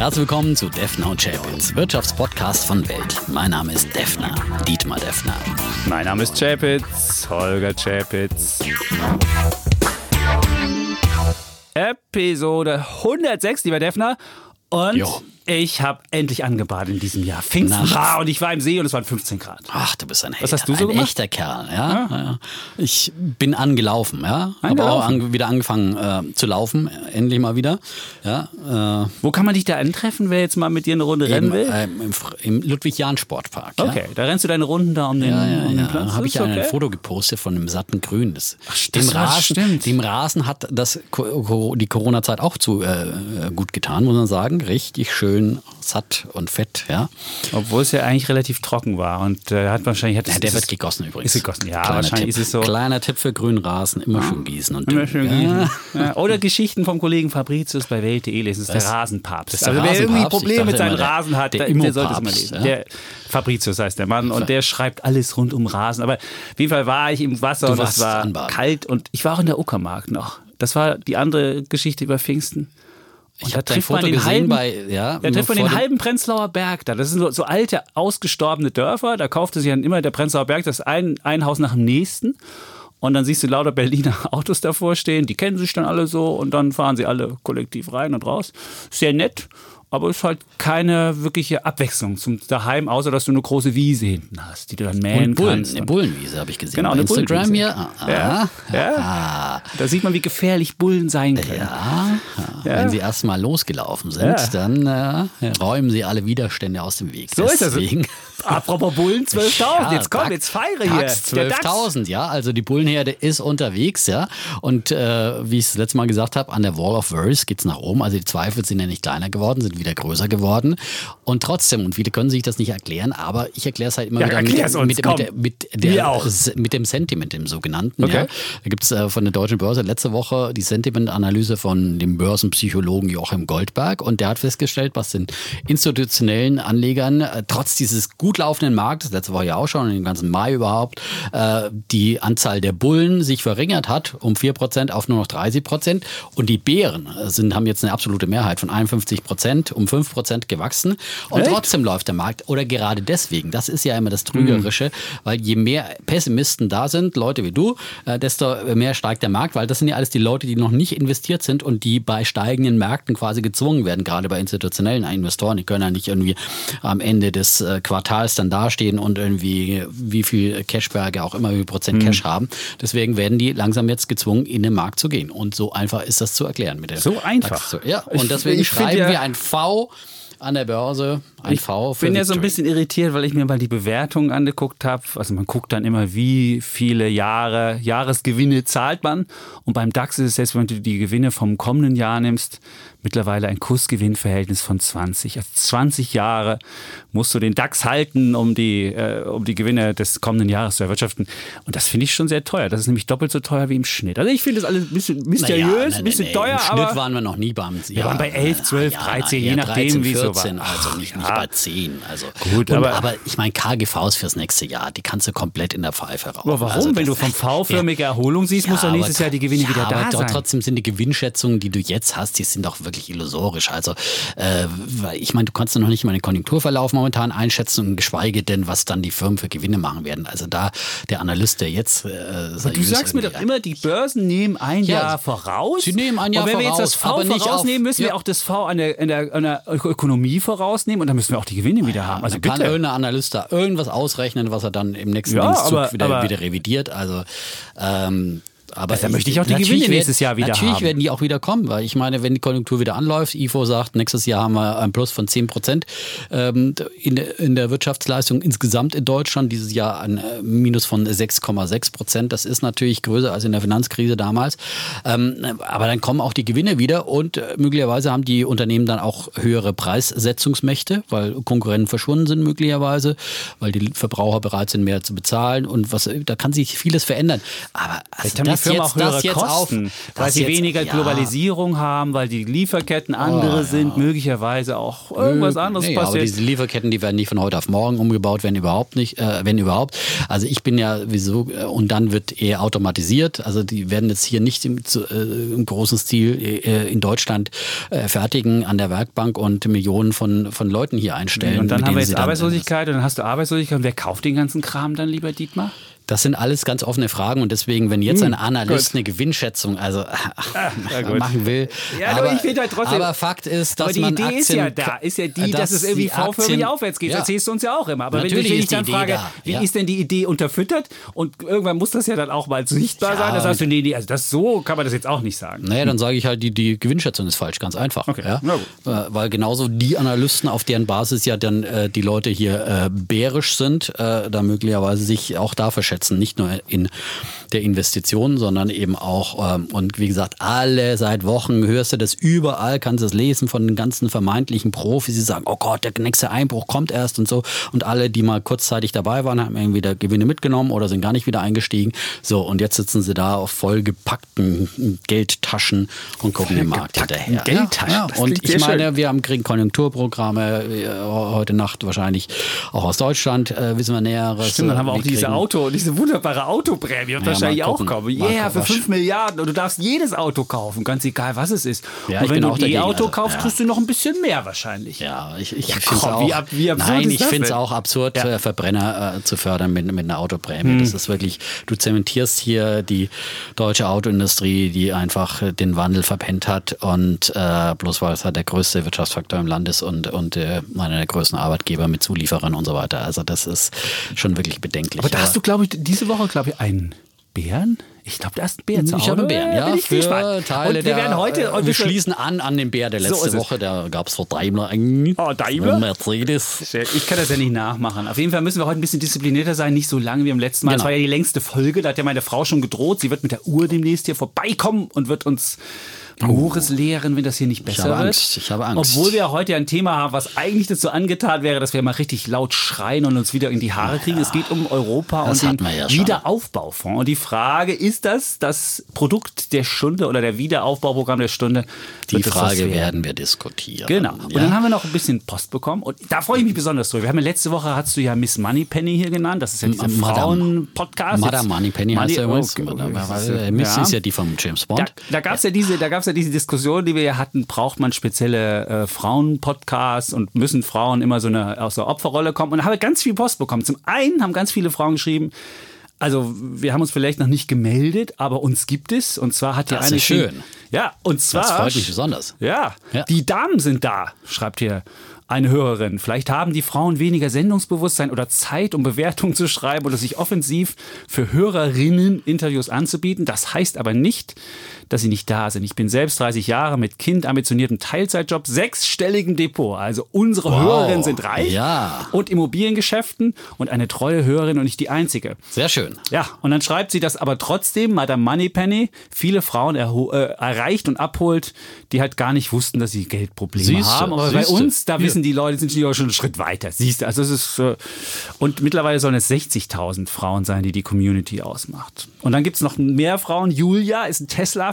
Herzlich willkommen zu Defner und Chapitz, Wirtschaftspodcast von Welt. Mein Name ist Defner, Dietmar Defner. Mein Name ist Chapitz, Holger Chapitz. Episode 106, lieber Defner. Und Jo. Ich habe endlich angebadet in diesem Jahr. Pfingsten war und ich war im See und es waren 15 Grad. Ach, du bist ein. Was hast du so ein gemacht? echter Kerl, ja. ja. Ich bin angelaufen, ja. Habe auch an, wieder angefangen äh, zu laufen, endlich mal wieder. Ja, äh, Wo kann man dich da antreffen, wer jetzt mal mit dir eine Runde rennen im, will? ähm, im, im Ludwig-Jahn-Sportpark. Ja. Okay, da rennst du deine Runden da um den, Ja, ja, um den ja. Platz. Da habe ich ein okay. Foto gepostet von einem satten Grün. Das, das dem, Rasen, stimmt. dem Rasen hat das die Corona-Zeit auch zu äh, äh, gut getan, muss man sagen. Richtig schön satt und fett. Ja, Obwohl es ja eigentlich relativ trocken war und äh, hat wahrscheinlich hat ja der wird gegossen übrigens. Ist gegossen, ja, Kleiner wahrscheinlich Tipp. ist es so. Kleiner Tipp für grünen Rasen, immer schön gießen. Und Immer schön gießen. Ja. Oder Geschichten vom Kollegen Fabricius bei Welt.de lesen. Das ist der Rasenpapst. Das ist der also wer irgendwie Rasenpapst? Probleme mit seinem Rasen hat, der der, der sollte es mal lesen. ja? Der Fabricius heißt der Mann und der schreibt alles rund um Rasen. Aber auf jeden Fall war ich im Wasser Du und es war kalt und ich war auch in der Uckermark noch. Das war die andere Geschichte über Pfingsten. Ich trifft man Foto den gesehen halben, bei, ja, da trifft man den halben Prenzlauer Berg da. Das sind so, so alte, ausgestorbene Dörfer. Da kaufte sich dann immer der Prenzlauer Berg das ein, ein Haus nach dem nächsten. Und dann siehst du lauter Berliner Autos davor stehen. Die kennen sich dann alle so. Und dann fahren sie alle kollektiv rein und raus. Sehr nett. Aber ist halt keine wirkliche Abwechslung zum Daheim, außer dass du eine große Wiese hinten hast, die du dann mähen Und Bullen, kannst. eine Bullenwiese habe ich gesehen. Genau, eine Instagram Bullenwiese. hier. Ah, Ja, ah, ja. ah. Da sieht man, wie gefährlich Bullen sein können. Ja, wenn sie erstmal losgelaufen sind, Ja. dann äh, räumen sie alle Widerstände aus dem Weg. So ist das. Apropos Bullen, 12.000. Ja, jetzt komm, Tag- jetzt feiere hier. Der DAX. 12.000, ja. Also die Bullenherde ist unterwegs, ja. Und äh, wie ich es letzte Mal gesagt habe, an der Wall of Worth geht's nach oben. Also die Zweifel sind ja nicht kleiner geworden, sind wieder größer geworden. Und trotzdem, und viele können sich das nicht erklären, aber ich erkläre es halt immer Ja, wieder mit, uns, mit, mit, mit, der, mit dem Sentiment, dem sogenannten. Okay. Ja. Da gibt's äh, von der Deutschen Börse letzte Woche die Sentiment-Analyse von dem Börsenpsychologen Joachim Goldberg. Und der hat festgestellt, was den institutionellen Anlegern äh, trotz dieses gut laufenden Marktes, letzte Woche ja auch schon, im ganzen Mai überhaupt, äh, die Anzahl der Bullen sich verringert hat um 4% auf nur noch 30%. Und die Bären sind, haben jetzt eine absolute Mehrheit von 51% um 5% gewachsen. Und Echt? trotzdem läuft der Markt. Oder gerade deswegen, das ist ja immer das Trügerische, weil je mehr Pessimisten da sind, Leute wie du, äh, desto mehr steigt der Markt, weil das sind ja alles die Leute, die noch nicht investiert sind und die bei steigenden Märkten quasi gezwungen werden, gerade bei institutionellen Investoren. Die können ja nicht irgendwie am Ende des äh, Quartals dann dastehen und irgendwie wie viel Cashberge auch immer, wie viel Prozent Cash haben. Deswegen werden die langsam jetzt gezwungen, in den Markt zu gehen. Und so einfach ist das zu erklären mit der So einfach. DAX. Ja, Ich- und deswegen ich find schreiben ja- wir ein V an der Börse, ein V Ich bin ja so ein Victory. bisschen irritiert, weil ich mir mal die Bewertungen angeguckt habe. Also man guckt dann immer, wie viele Jahre, Jahresgewinne zahlt man. Und beim DAX ist es jetzt, wenn du die Gewinne vom kommenden Jahr nimmst, mittlerweile ein Kursgewinnverhältnis von 20. Also 20 Jahre musst du den DAX halten, um die, äh, um die Gewinne des kommenden Jahres zu erwirtschaften. Und das finde ich schon sehr teuer. Das ist nämlich doppelt so teuer wie im Schnitt. Also ich finde das alles ein bisschen mysteriös, Naja, ein bisschen nee, teuer, Im Schnitt aber waren wir noch nie beim Wir waren bei 11, 12, 13, je nachdem, 13, wie es so 14, war. Also nicht, nicht Ja. bei 10. Also. Gut, Und, aber- aber, ich meine, KGVs fürs nächste Jahr, die kannst du komplett in der Pfeife rauchen. Aber warum? Also Wenn du vom V-förmige Erholung siehst, muss doch aber nächstes Jahr die Gewinne ja, wieder da aber sein. trotzdem sind die Gewinnschätzungen, die du jetzt hast, die sind doch wirklich illusorisch. Also, äh, ich meine, du kannst ja noch nicht mal den Konjunkturverlauf momentan einschätzen geschweige denn, was dann die Firmen für Gewinne machen werden. Also da der Analyst, der jetzt äh, Du sagst mir doch immer, die Börsen nehmen ein Ja, Jahr voraus. sie nehmen ein Jahr Und wenn wir jetzt das voraus, V vorausnehmen, müssen wir ja. auch das V an der, an, der, an der Ökonomie vorausnehmen und dann müssen wir auch die Gewinne wieder haben. Also Also kann bitte. irgendein Analyst da irgendwas ausrechnen, was er dann im nächsten Ja, Dienstzug aber- wieder, aber- wieder revidiert. Also ähm, aber da möchte ich auch die natürlich Gewinne nächstes Jahr wieder Natürlich haben. werden die auch wieder kommen, weil ich meine, wenn die Konjunktur wieder anläuft, IFO sagt, nächstes Jahr haben wir ein Plus von 10 Prozent ähm, in, der- in der Wirtschaftsleistung insgesamt in Deutschland, dieses Jahr ein äh, Minus von 6,6 Prozent. Das ist natürlich größer als in der Finanzkrise damals. Ähm, aber dann kommen auch die Gewinne wieder und äh, möglicherweise haben die Unternehmen dann auch höhere Preissetzungsmächte, weil Konkurrenten verschwunden sind möglicherweise, weil die Verbraucher bereit sind, mehr zu bezahlen und was, da kann sich vieles verändern. Aber also das Firmen jetzt- auch höhere jetzt Kosten, auf- weil sie jetzt- weniger ja. Globalisierung haben, weil die Lieferketten andere Oh, ja. sind, möglicherweise auch irgendwas anderes nee, Aber passiert. diese Lieferketten, die werden nicht von heute auf morgen umgebaut, wenn überhaupt nicht, äh, wenn überhaupt. Also ich bin ja wieso äh, und dann wird eher automatisiert. Also die werden jetzt hier nicht im, zu, äh, im großen Stil äh, in Deutschland äh, fertigen an der Werkbank und Millionen von, von Leuten hier einstellen. und dann haben wir jetzt Arbeitslosigkeit und dann hast du Arbeitslosigkeit. Und wer kauft den ganzen Kram dann, lieber Dietmar? Das sind alles ganz offene Fragen und deswegen, wenn jetzt ein Analyst gut. eine Gewinnschätzung also ja, gut. machen will, Ja, aber ich finde halt trotzdem- aber Fakt ist, dass Aber die man Idee ist Aktien, ja da, ist ja die, dass, es irgendwie die Aktien- V-förmig aufwärts geht. Ja. Das erzählst du uns ja auch immer. Aber wenn, Natürlich wenn ich ist dann Idee frage, da, wie ja. ist denn die Idee unterfüttert? Und irgendwann muss das ja dann auch mal sichtbar sein. Da sagst du, nee, nee, also das so kann man das jetzt auch nicht sagen. Naja, dann sage ich halt, die, die Gewinnschätzung ist falsch, ganz einfach. Okay, Ja? Äh, Weil genauso die Analysten, auf deren Basis ja dann äh, die Leute hier äh, bärisch sind, äh, da möglicherweise sich auch da verschätzen, nicht nur in der Investition, sondern eben auch, ähm, und wie gesagt, alle seit Wochen hörst du das überall, kannst du es lesen von den ganzen vermeintlichen Profis, die sagen, oh Gott, der nächste Einbruch kommt erst und so. Und alle, die mal kurzzeitig dabei waren, haben irgendwie da Gewinne mitgenommen oder sind gar nicht wieder eingestiegen. So, und jetzt sitzen sie da auf vollgepackten Geldtaschen und gucken dem Markt hinterher. Geldtaschen, Ja. Und ich meine, schön. wir haben kriegen Konjunkturprogramme äh, heute Nacht wahrscheinlich auch aus Deutschland, äh, wissen wir Näheres. Stimmt, dann haben wir auch kriegen- diese Auto, diese wunderbare Autoprämie wird Ja, wahrscheinlich auch kommen. Mal Yeah, für gucken. 5 Milliarden und du darfst jedes Auto kaufen, ganz egal was es ist. Ja, und wenn du auch ein E-Auto also, kaufst, ja. kriegst du noch ein bisschen mehr wahrscheinlich. Ja, ich, ich Ja, finde komm, auch. wie ab- wie nein, ich es denn? auch absurd, Ja. Hm. äh, Verbrenner äh, zu fördern mit, mit einer Autoprämie. Das ist wirklich, du zementierst hier die deutsche Autoindustrie, die einfach den Wandel verpennt hat und äh, bloß weil es halt der größte Wirtschaftsfaktor im Land ist und, und äh, einer der größten Arbeitgeber mit Zulieferern und so weiter. Also das ist schon wirklich bedenklich. Aber da hast du, glaube ich, diese Woche, glaube ich, einen Bären. Ich glaube, da ist ein Bär zu ich habe einen Bären, ja, bin ich für. Teile und wir werden heute, äh, und wir schließen an an den Bär der So letzte es. Woche, da gab es vor Daimler einen Oh, Daimler? Mercedes. Ich kann das ja nicht nachmachen. Auf jeden Fall müssen wir heute ein bisschen disziplinierter sein, nicht so lange wie am letzten Mal. Das Genau. war ja die längste Folge, da hat ja meine Frau schon gedroht, sie wird mit der Uhr demnächst hier vorbeikommen und wird uns Mores lehren, wenn das hier nicht besser habe wird. Angst, ich habe Angst. Obwohl wir heute ja ein Thema haben, was eigentlich dazu angetan wäre, dass wir mal richtig laut schreien und uns wieder in die Haare kriegen. Es geht um Europa und den ja. Wiederaufbaufonds. Und die Frage, ist das das Produkt der Stunde oder der Wiederaufbauprogramm der Stunde? Die Frage werden? wir diskutieren. Genau. Und Ja? dann haben wir noch ein bisschen Post bekommen. Und da freue ich mich besonders drüber. Wir haben ja letzte Woche, hast du ja Miss Moneypenny hier genannt. Das ist ja dieser. Frauen-Podcast. Madame Moneypenny heißt er übrigens. Oh, Weil, Miss ja. ist ja die vom James Da, Bond. da gab es ja diese, da gab's ja diese Diskussion, die wir ja hatten, braucht man spezielle äh, Frauen-Podcasts und müssen Frauen immer so eine aus der Opferrolle kommen? Und da habe ich ganz viel Post bekommen. Zum einen haben ganz viele Frauen geschrieben, also wir haben uns vielleicht noch nicht gemeldet, aber uns gibt es. Und zwar hat hier Das ist eine schön. Ja, und zwar. Das freut mich besonders. Ja, Ja. die Damen sind da, schreibt hier eine Hörerin. Vielleicht haben die Frauen weniger Sendungsbewusstsein oder Zeit, um Bewertungen zu schreiben oder sich offensiv für Hörerinnen Interviews anzubieten. Das heißt aber nicht, dass sie nicht da sind. Ich bin selbst 30 Jahre mit Kind, ambitioniertem Teilzeitjob, sechsstelligem Depot. Also unsere Wow. Hörerinnen sind reich Ja. und Immobiliengeschäften und eine treue Hörerin und nicht die einzige. Sehr schön. Ja, und dann schreibt sie, dass aber trotzdem Madame Moneypenny viele Frauen äh, erreicht und abholt, die halt gar nicht wussten, dass sie Geldprobleme Siehste, haben. Aber bei siehste. uns, da wissen die Leute, sind schon einen Schritt weiter. Siehst du, also es ist, äh, und mittlerweile sollen es 60.000 Frauen sein, die die Community ausmacht. Und dann gibt es noch mehr Frauen. Julia ist ein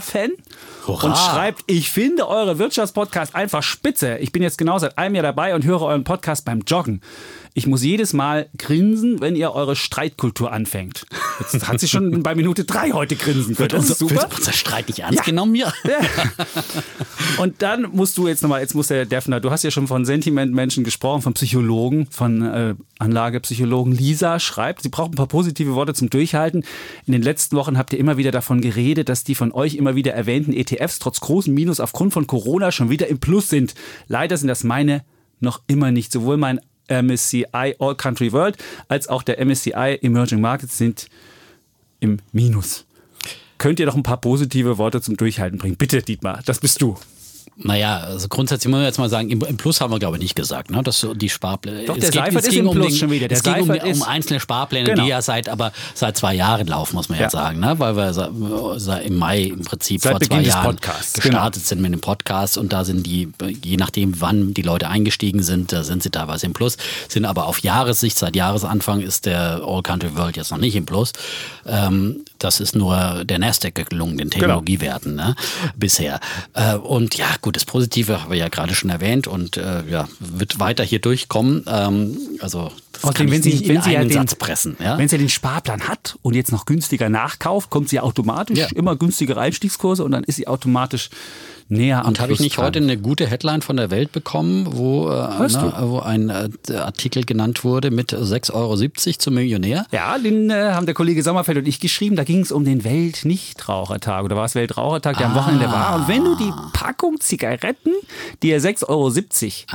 Tesla-Fan Hurra. und schreibt, ich finde eure Wirtschaftspodcast einfach spitze. Ich bin jetzt genau seit einem Jahr dabei und höre euren Podcast beim Joggen. Ich muss jedes Mal grinsen, wenn ihr eure Streitkultur anfängt. Jetzt hat sie schon bei Minute drei heute grinsen können. Das ist super. Unser Streit nicht ernst Ja. genommen hier? Ja. Und dann musst du jetzt nochmal, jetzt muss der Defner, du hast ja schon von Sentimentmenschen gesprochen, von Psychologen, von äh, Anlagepsychologen. Lisa schreibt, sie braucht ein paar positive Worte zum Durchhalten. In den letzten Wochen habt ihr immer wieder davon geredet, dass die von euch immer wieder erwähnten ETFs trotz großem Minus aufgrund von Corona schon wieder im Plus sind. Leider sind das meine noch immer nicht. Sowohl mein MSCI All Country World als auch der MSCI Emerging Markets sind im Minus. Könnt ihr doch ein paar positive Worte zum Durchhalten bringen? Bitte, Dietmar, das bist du. Naja, also grundsätzlich muss man jetzt mal sagen, im, im Plus haben wir glaube ich nicht gesagt, ne? dass die Sparpläne. Doch, es der geht- Seifert ist ging im um Plus den, schon wieder. Der es ging um, um einzelne Sparpläne, Genau. die ja seit aber seit zwei Jahren laufen, muss man Ja. jetzt sagen, ne? weil wir im Mai im Prinzip Seit vor Beginn zwei Jahren Podcasts, gestartet sind mit dem Podcast und da sind die, je nachdem wann die Leute eingestiegen sind, da sind sie teilweise im Plus, sind aber auf Jahressicht, seit Jahresanfang ist der All Country World jetzt noch nicht im Plus. Ähm, Das ist nur der Nasdaq gelungen, den Genau. Technologiewerten ne? bisher. Äh, und ja, gut, das Positive habe ich ja gerade schon erwähnt und äh, ja, wird weiter hier durchkommen. Ähm, also das Außerdem, wenn sie, wenn sie ja einen den, Satz pressen. Ja? Wenn sie den Sparplan hat und jetzt noch günstiger nachkauft, kommt sie automatisch Ja. immer günstigere Einstiegskurse und dann ist sie automatisch näher am Und habe ich nicht heute eine gute Headline von der Welt bekommen, wo, äh, ne, wo ein äh, Artikel genannt wurde mit 6,70 Euro zum Millionär? Ja, den äh, haben der Kollege Sommerfeld und ich geschrieben. Da ging es um den Weltnichtrauchertag oder war es Weltrauchertag, der am Wochenende war. Und wenn du die Packung Zigaretten, die ja 6,70 Euro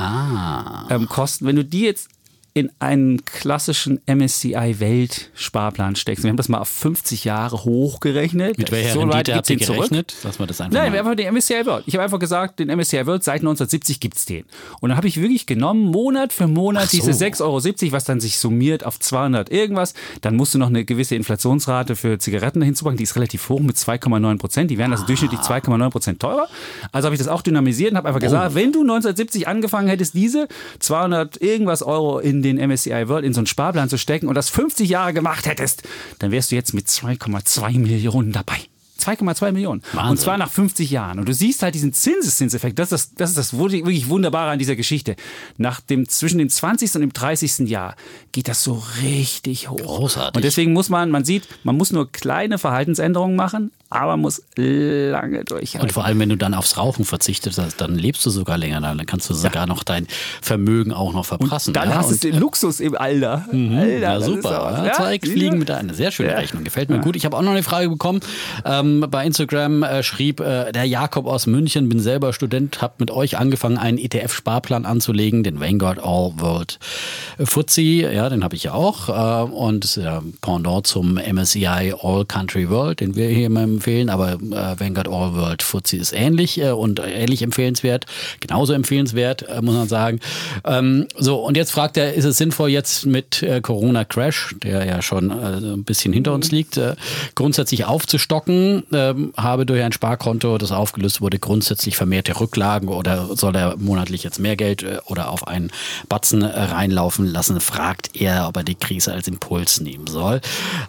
Ah. ähm, kosten, wenn du die jetzt in einen klassischen MSCI Weltsparplan steckst, wir haben das mal auf 50 Jahre hochgerechnet. Mit welcher so Rendite habt ihr gerechnet? Dass wir das einfach Nein, mal- wir haben einfach den MSCI World. Ich habe einfach gesagt, den MSCI World seit 1970 gibt's den. Und dann habe ich wirklich genommen, Monat für Monat so. diese 6,70 Euro, was dann sich summiert auf 200 irgendwas. Dann musst du noch eine gewisse Inflationsrate für Zigaretten hinzupacken. Die ist relativ hoch mit 2,9 Prozent. Die werden also durchschnittlich 2,9 Prozent teurer. Also habe ich das auch dynamisiert und habe einfach gesagt, wenn du 1970 angefangen hättest, diese 200 irgendwas Euro in den MSCI World in so einen Sparplan zu stecken und das 50 Jahre gemacht hättest, dann wärst du jetzt mit 2,2 Millionen dabei. 2,2 Millionen. Wahnsinn. Und zwar nach 50 Jahren. Und du siehst halt diesen Zinseszinseffekt. Das ist das, das, ist das wirklich Wunderbare an dieser Geschichte. Nach dem, zwischen dem 20. und dem 30. Jahr geht das so richtig hoch. Großartig. Und deswegen muss man, man sieht, man muss nur kleine Verhaltensänderungen machen, aber muss lange durchhalten. Und vor allem, wenn du dann aufs Rauchen verzichtest, dann lebst du sogar länger. Dann kannst du sogar noch dein Vermögen auch noch verprassen. dann ja? hast du Und- den Luxus im Alter. Alter, Ja, super. Ja, Ja, du? Fliegen mit einer sehr schöne Ja. Rechnung. Gefällt mir gut. Ich habe auch noch eine Frage bekommen. Ähm, bei Instagram äh, schrieb äh, der Jakob aus München, bin selber Student, habe mit euch angefangen, einen ETF-Sparplan anzulegen, den Vanguard All World FTSE. Ja, den habe ich ja auch. Äh, und ja Pendant zum MSCI All Country World, den wir hier immer empfehlen. Aber äh, Vanguard All World FTSE ist ähnlich äh, und ähnlich empfehlenswert. Genauso empfehlenswert, äh, muss man sagen. Ähm, so, und jetzt fragt er, ist es sinnvoll jetzt mit äh, Corona Crash, der ja schon äh, ein bisschen hinter uns liegt, äh, grundsätzlich aufzustocken? Ähm, habe durch ein Sparkonto, das aufgelöst wurde, grundsätzlich vermehrte Rücklagen oder soll er monatlich jetzt mehr Geld oder auf einen Batzen reinlaufen lassen? Fragt er, ob er die Krise als Impuls nehmen soll.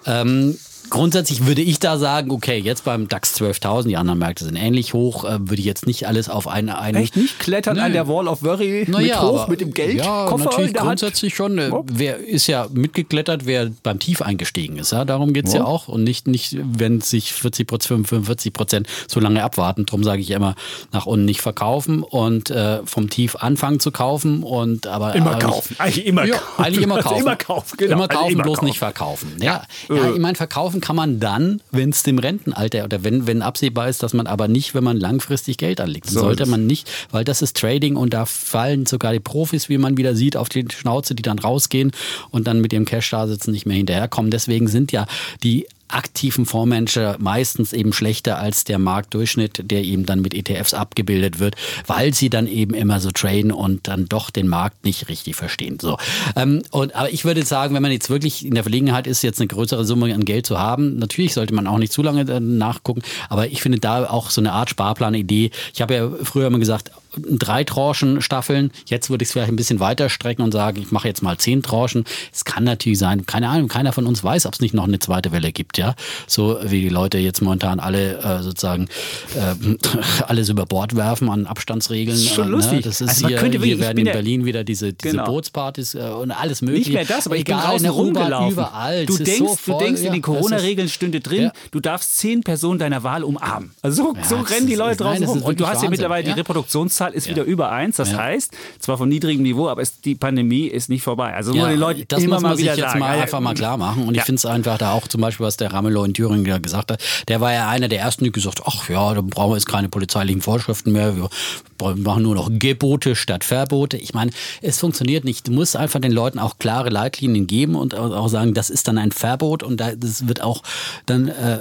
Ähm, Grundsätzlich würde ich da sagen, okay, jetzt beim DAX 12.000, die anderen Märkte sind ähnlich hoch, äh, würde ich jetzt nicht alles auf eine... eine Echt nicht? Klettern Nee. an der Wall of Worry Na mit ja, hoch, aber- mit dem Geld? Ja, Koffer natürlich der Hand? grundsätzlich schon. Äh. Wer ist ja mitgeklettert, wer beim Tief eingestiegen ist. Ja? Darum geht's ja Wupp. auch. Und nicht, nicht wenn sich 40 Prozent, 45 Prozent so lange abwarten. Darum sage ich immer, nach unten nicht verkaufen und äh, vom Tief anfangen zu kaufen. Und aber Immer kaufen. Eigentlich immer ja, kaufen. Eigentlich immer Also kaufen. immer kaufen, genau. Immer Also kaufen, immer bloß kaufen. nicht verkaufen. Ja, ja, Äh. ich meine, verkaufen kann man dann, wenn es dem Rentenalter oder wenn, wenn absehbar ist, dass man aber nicht, wenn man langfristig Geld anlegt. So sollte man nicht, weil das ist Trading und da fallen sogar die Profis, wie man wieder sieht, auf die Schnauze, die dann rausgehen und dann mit ihrem Cash da sitzen, nicht mehr hinterherkommen. Deswegen sind ja die aktiven Fondsmanager meistens eben schlechter als der Marktdurchschnitt, der eben dann mit ETFs abgebildet wird, weil sie dann eben immer so traden und dann doch den Markt nicht richtig verstehen. So, ähm, und aber ich würde sagen, wenn man jetzt wirklich in der Verlegenheit ist, jetzt eine größere Summe an Geld zu haben, natürlich sollte man auch nicht zu lange äh, nachgucken, aber ich finde da auch so eine Art Sparplan-Idee. Ich habe ja früher immer gesagt, drei Tranchen Staffeln. Jetzt würde ich es vielleicht ein bisschen weiter strecken und sagen, ich mache jetzt mal zehn Tranchen. Es kann natürlich sein, keine Ahnung, keiner von uns weiß, ob es nicht noch eine zweite Welle gibt, ja. So wie die Leute jetzt momentan alle äh, sozusagen äh, alles über Bord werfen an Abstandsregeln. Das ist schon äh, lustig. Ne? Das ist Also hier, könnte hier werden in Berlin wieder diese, diese Genau. Bootspartys äh, und alles mögliche. Nicht mehr das, aber ich bin Egal, draußen in rumgelaufen. Überall. Du denkst, so du voll, denkst in ja, den das ist- Corona-Regeln stünde drin, Ja. du darfst zehn Personen deiner Wahl umarmen. Also so, Ja, so rennen die Leute draußen rum. Und du hast ja mittlerweile, die Reproduktionszahl ist Ja. wieder über eins. Das Ja. heißt, zwar von niedrigem Niveau, aber es, die Pandemie ist nicht vorbei. Also muss man den Leuten das immer muss mal man sich wieder jetzt sagen. mal Ja, einfach mal klar machen. Und Ja. ich finde es einfach da auch zum Beispiel, was der Ramelow in Thüringen ja gesagt hat, der war ja einer der ersten, die gesagt hat, ach ja, da brauchen wir jetzt keine polizeilichen Vorschriften mehr, wir machen nur noch Gebote statt Verbote. Ich meine, es funktioniert nicht. Du musst einfach den Leuten auch klare Leitlinien geben und auch sagen, das ist dann ein Verbot und da- das wird auch dann äh,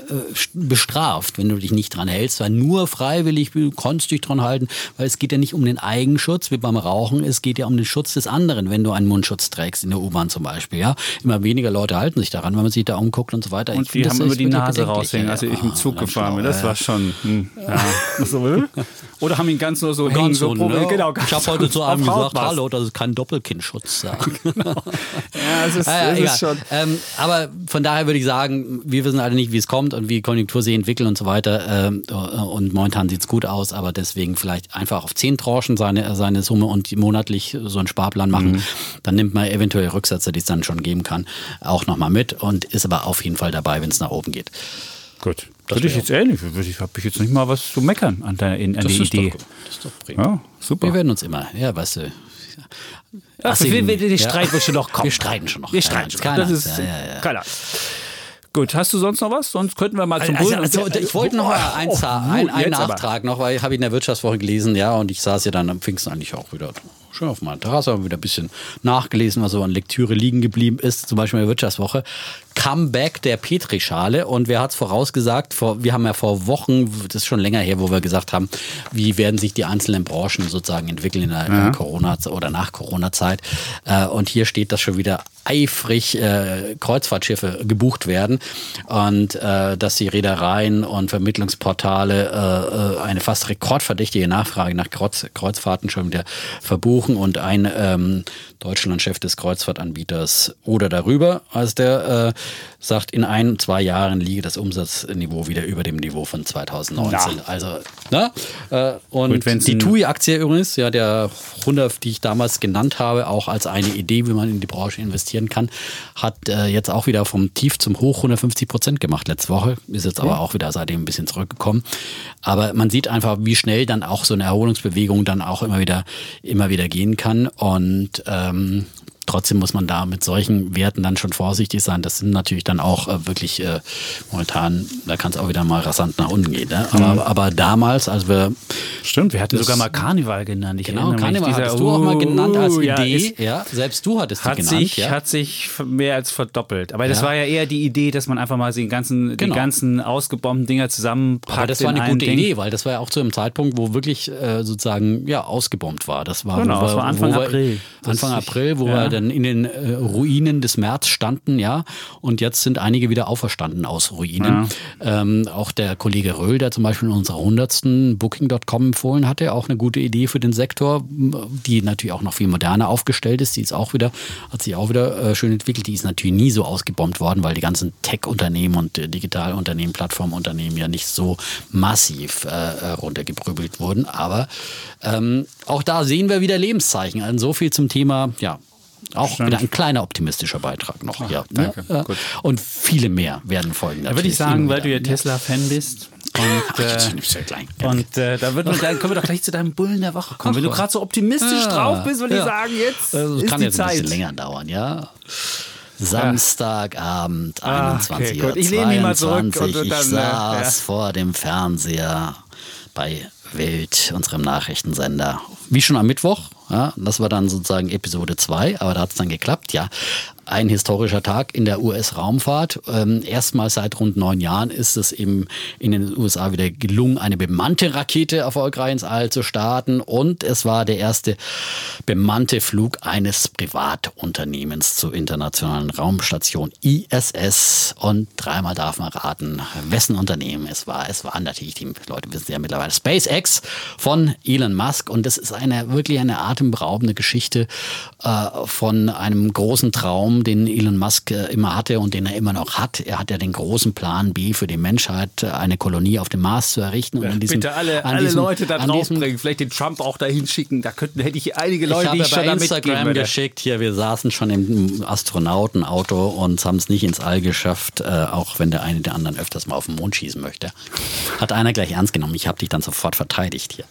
bestraft, wenn du dich nicht dran hältst, weil nur freiwillig, du kannst dich dran halten, weil es geht ja nicht um den Eigenschutz wie beim Rauchen, es geht ja um den Schutz des anderen, wenn du einen Mundschutz trägst in der U-Bahn zum Beispiel. Ja, immer weniger Leute halten sich daran, wenn man sich da umguckt und so weiter. Ich Und die finde, das haben immer die Nase raushängen, als ich im Zug ganz gefahren bin. Das war schon. Hm, ja. Oder haben ihn ganz nur so so Ganz hängen, so ne? genau, ganz ich habe heute zu einem gesagt, hallo, das ist kein Doppelkindschutz. Ja. Ja, es ist, Ja, es ist schon. Ähm, aber von daher würde ich sagen, wir wissen alle nicht, wie es kommt und wie Konjunktur sich entwickelt und so weiter. Ähm, und momentan sieht es gut aus, aber deswegen vielleicht einfach auf zehn Tranchen seine, seine Summe und monatlich so einen Sparplan machen. Mhm. Dann nimmt man eventuell Rücksätze, die es dann schon geben kann, auch nochmal mit und ist aber auf jeden Fall dabei, wenn es nach oben geht. Gut. Das Würde ich jetzt ähnlich. Würde ich, habe ich jetzt nicht mal was zu meckern an der, in, an die ist Idee. Doch, das ist doch prima. Ja, super. Wir werden uns immer, ja, weißt du. Ach, wir, wir, den ja. Streit wird schon noch kommen. Wir streiten schon noch. Wir streiten schon. keine Das ist Ja, ja, ja. Gut, hast du sonst noch was? Sonst könnten wir mal zum Also, Bullen- also, ich wollte noch eins, Oh, ein, einen jetzt aber. Nachtrag noch, weil habe ich in der Wirtschaftswoche gelesen, ja, und ich saß ja dann am Pfingsten eigentlich auch wieder schön auf meiner Terrasse, habe wieder ein bisschen nachgelesen, was so an Lektüre liegen geblieben ist, zum Beispiel in der Wirtschaftswoche. Comeback der Petrischale und wer hat es vorausgesagt? Vor, wir haben ja vor Wochen, das ist schon länger her, wo wir gesagt haben, wie werden sich die einzelnen Branchen sozusagen entwickeln in der in Corona- oder nach Corona-Zeit. Äh, und hier steht, dass schon wieder eifrig äh, Kreuzfahrtschiffe gebucht werden und äh, dass die Reedereien und Vermittlungsportale eine fast rekordverdächtige Nachfrage nach Kreuz, Kreuzfahrten schon wieder verbuchen und ein ähm, Deutschlandchef des Kreuzfahrtanbieters oder darüber, als der äh, sagt, in ein, zwei Jahren liege das Umsatzniveau wieder über dem Niveau von 2019. Na. Also, ne? Äh, und Gut, die TUI-Aktie übrigens, ja, der 100, die ich damals genannt habe, auch als eine Idee, wie man in die Branche investieren kann, hat äh, jetzt auch wieder vom Tief zum Hoch 150 Prozent gemacht letzte Woche. Ist jetzt aber auch wieder seitdem ein bisschen zurückgekommen. Aber man sieht einfach, wie schnell dann auch so eine Erholungsbewegung dann auch immer wieder, immer wieder gehen kann. Und ähm, Trotzdem muss man da mit solchen Werten dann schon vorsichtig sein. Das sind natürlich dann auch äh, wirklich äh, momentan, da kann es auch wieder mal rasant nach unten gehen. Ne? Aber, aber damals, als wir Stimmt, wir hatten sogar mal Karneval genannt. Ich Genau, mich, Karneval dieser- hattest du auch mal genannt als Uh, Idee. ja, Ja, ist- selbst du hattest die hat genannt. sich, ja. hat sich mehr als verdoppelt. Aber das Ja. war ja eher die Idee, dass man einfach mal die ganzen, Genau. die ganzen ausgebombten Dinger zusammenpackt. aber das war in eine ein gute Ding. Idee, weil das war ja auch zu einem Zeitpunkt, wo wirklich äh, sozusagen ja ausgebombt war. Das war, Genau, wo das war Anfang wir, April. Anfang April, wo ja. wir dann in den äh, Ruinen des März standen, ja. Und jetzt sind einige wieder auferstanden aus Ruinen. Ähm, auch der Kollege Röhl, der zum Beispiel in unserer hundertsten Booking.com empfohlen hatte, auch eine gute Idee für den Sektor, die natürlich auch noch viel moderner aufgestellt ist. Die ist auch wieder, hat sich auch wieder äh, schön entwickelt. Die ist natürlich nie so ausgebombt worden, weil die ganzen Tech-Unternehmen und äh, Digitalunternehmen, Plattformunternehmen ja nicht so massiv äh, äh, runtergeprügelt wurden. Aber ähm, auch da sehen wir wieder Lebenszeichen. Also so viel zum Thema, ja. Auch Stimmt. wieder ein kleiner optimistischer Beitrag noch. ja, danke. Ja. Und viele mehr werden folgen. Da würde ich sagen, weil du ja. Tesla-Fan bist. Und, äh, gleich. und äh, da, wird, dann können wir doch gleich zu deinem Bullen der Woche kommen. Wenn du gerade so optimistisch drauf bist, würde ich Ja. sagen, jetzt Also, ist es kann die jetzt ein Zeit. bisschen länger dauern, ja. Samstagabend, Ah, 21 okay, Uhr. Ich lehne mich mal zurück und 22. dann, ich äh, saß ja. vor dem Fernseher bei Wild, unserem Nachrichtensender. Wie schon am Mittwoch. Ja, das war dann sozusagen Episode 2, aber da hat es dann geklappt, ja. Ein historischer Tag in der US-Raumfahrt. Ähm, erstmals seit rund neun Jahren ist es eben in den USA wieder gelungen, eine bemannte Rakete erfolgreich ins All zu starten. Und es war der erste bemannte Flug eines Privatunternehmens zur internationalen Raumstation ISS. Und dreimal darf man raten, wessen Unternehmen es war. Es war natürlich, die Leute wissen ja mittlerweile, SpaceX von Elon Musk. Und das ist eine wirklich eine atemberaubende Geschichte äh, von einem großen Traum, den Elon Musk äh, immer hatte und den er immer noch hat. Er hat ja den großen Plan B für die Menschheit, äh, eine Kolonie auf dem Mars zu errichten. Und an diesem, Bitte alle, an alle diesem, Leute da diesem draufbringen, vielleicht den Trump auch dahin schicken. Da könnten, hätte ich einige ich Leute, habe die ich bei Instagram geschickt, hier, wir saßen schon im Astronautenauto und haben es nicht ins All geschafft, äh, auch wenn der eine der anderen öfters mal auf den Mond schießen möchte. Hat einer gleich ernst genommen. Ich habe dich dann sofort verteidigt hier.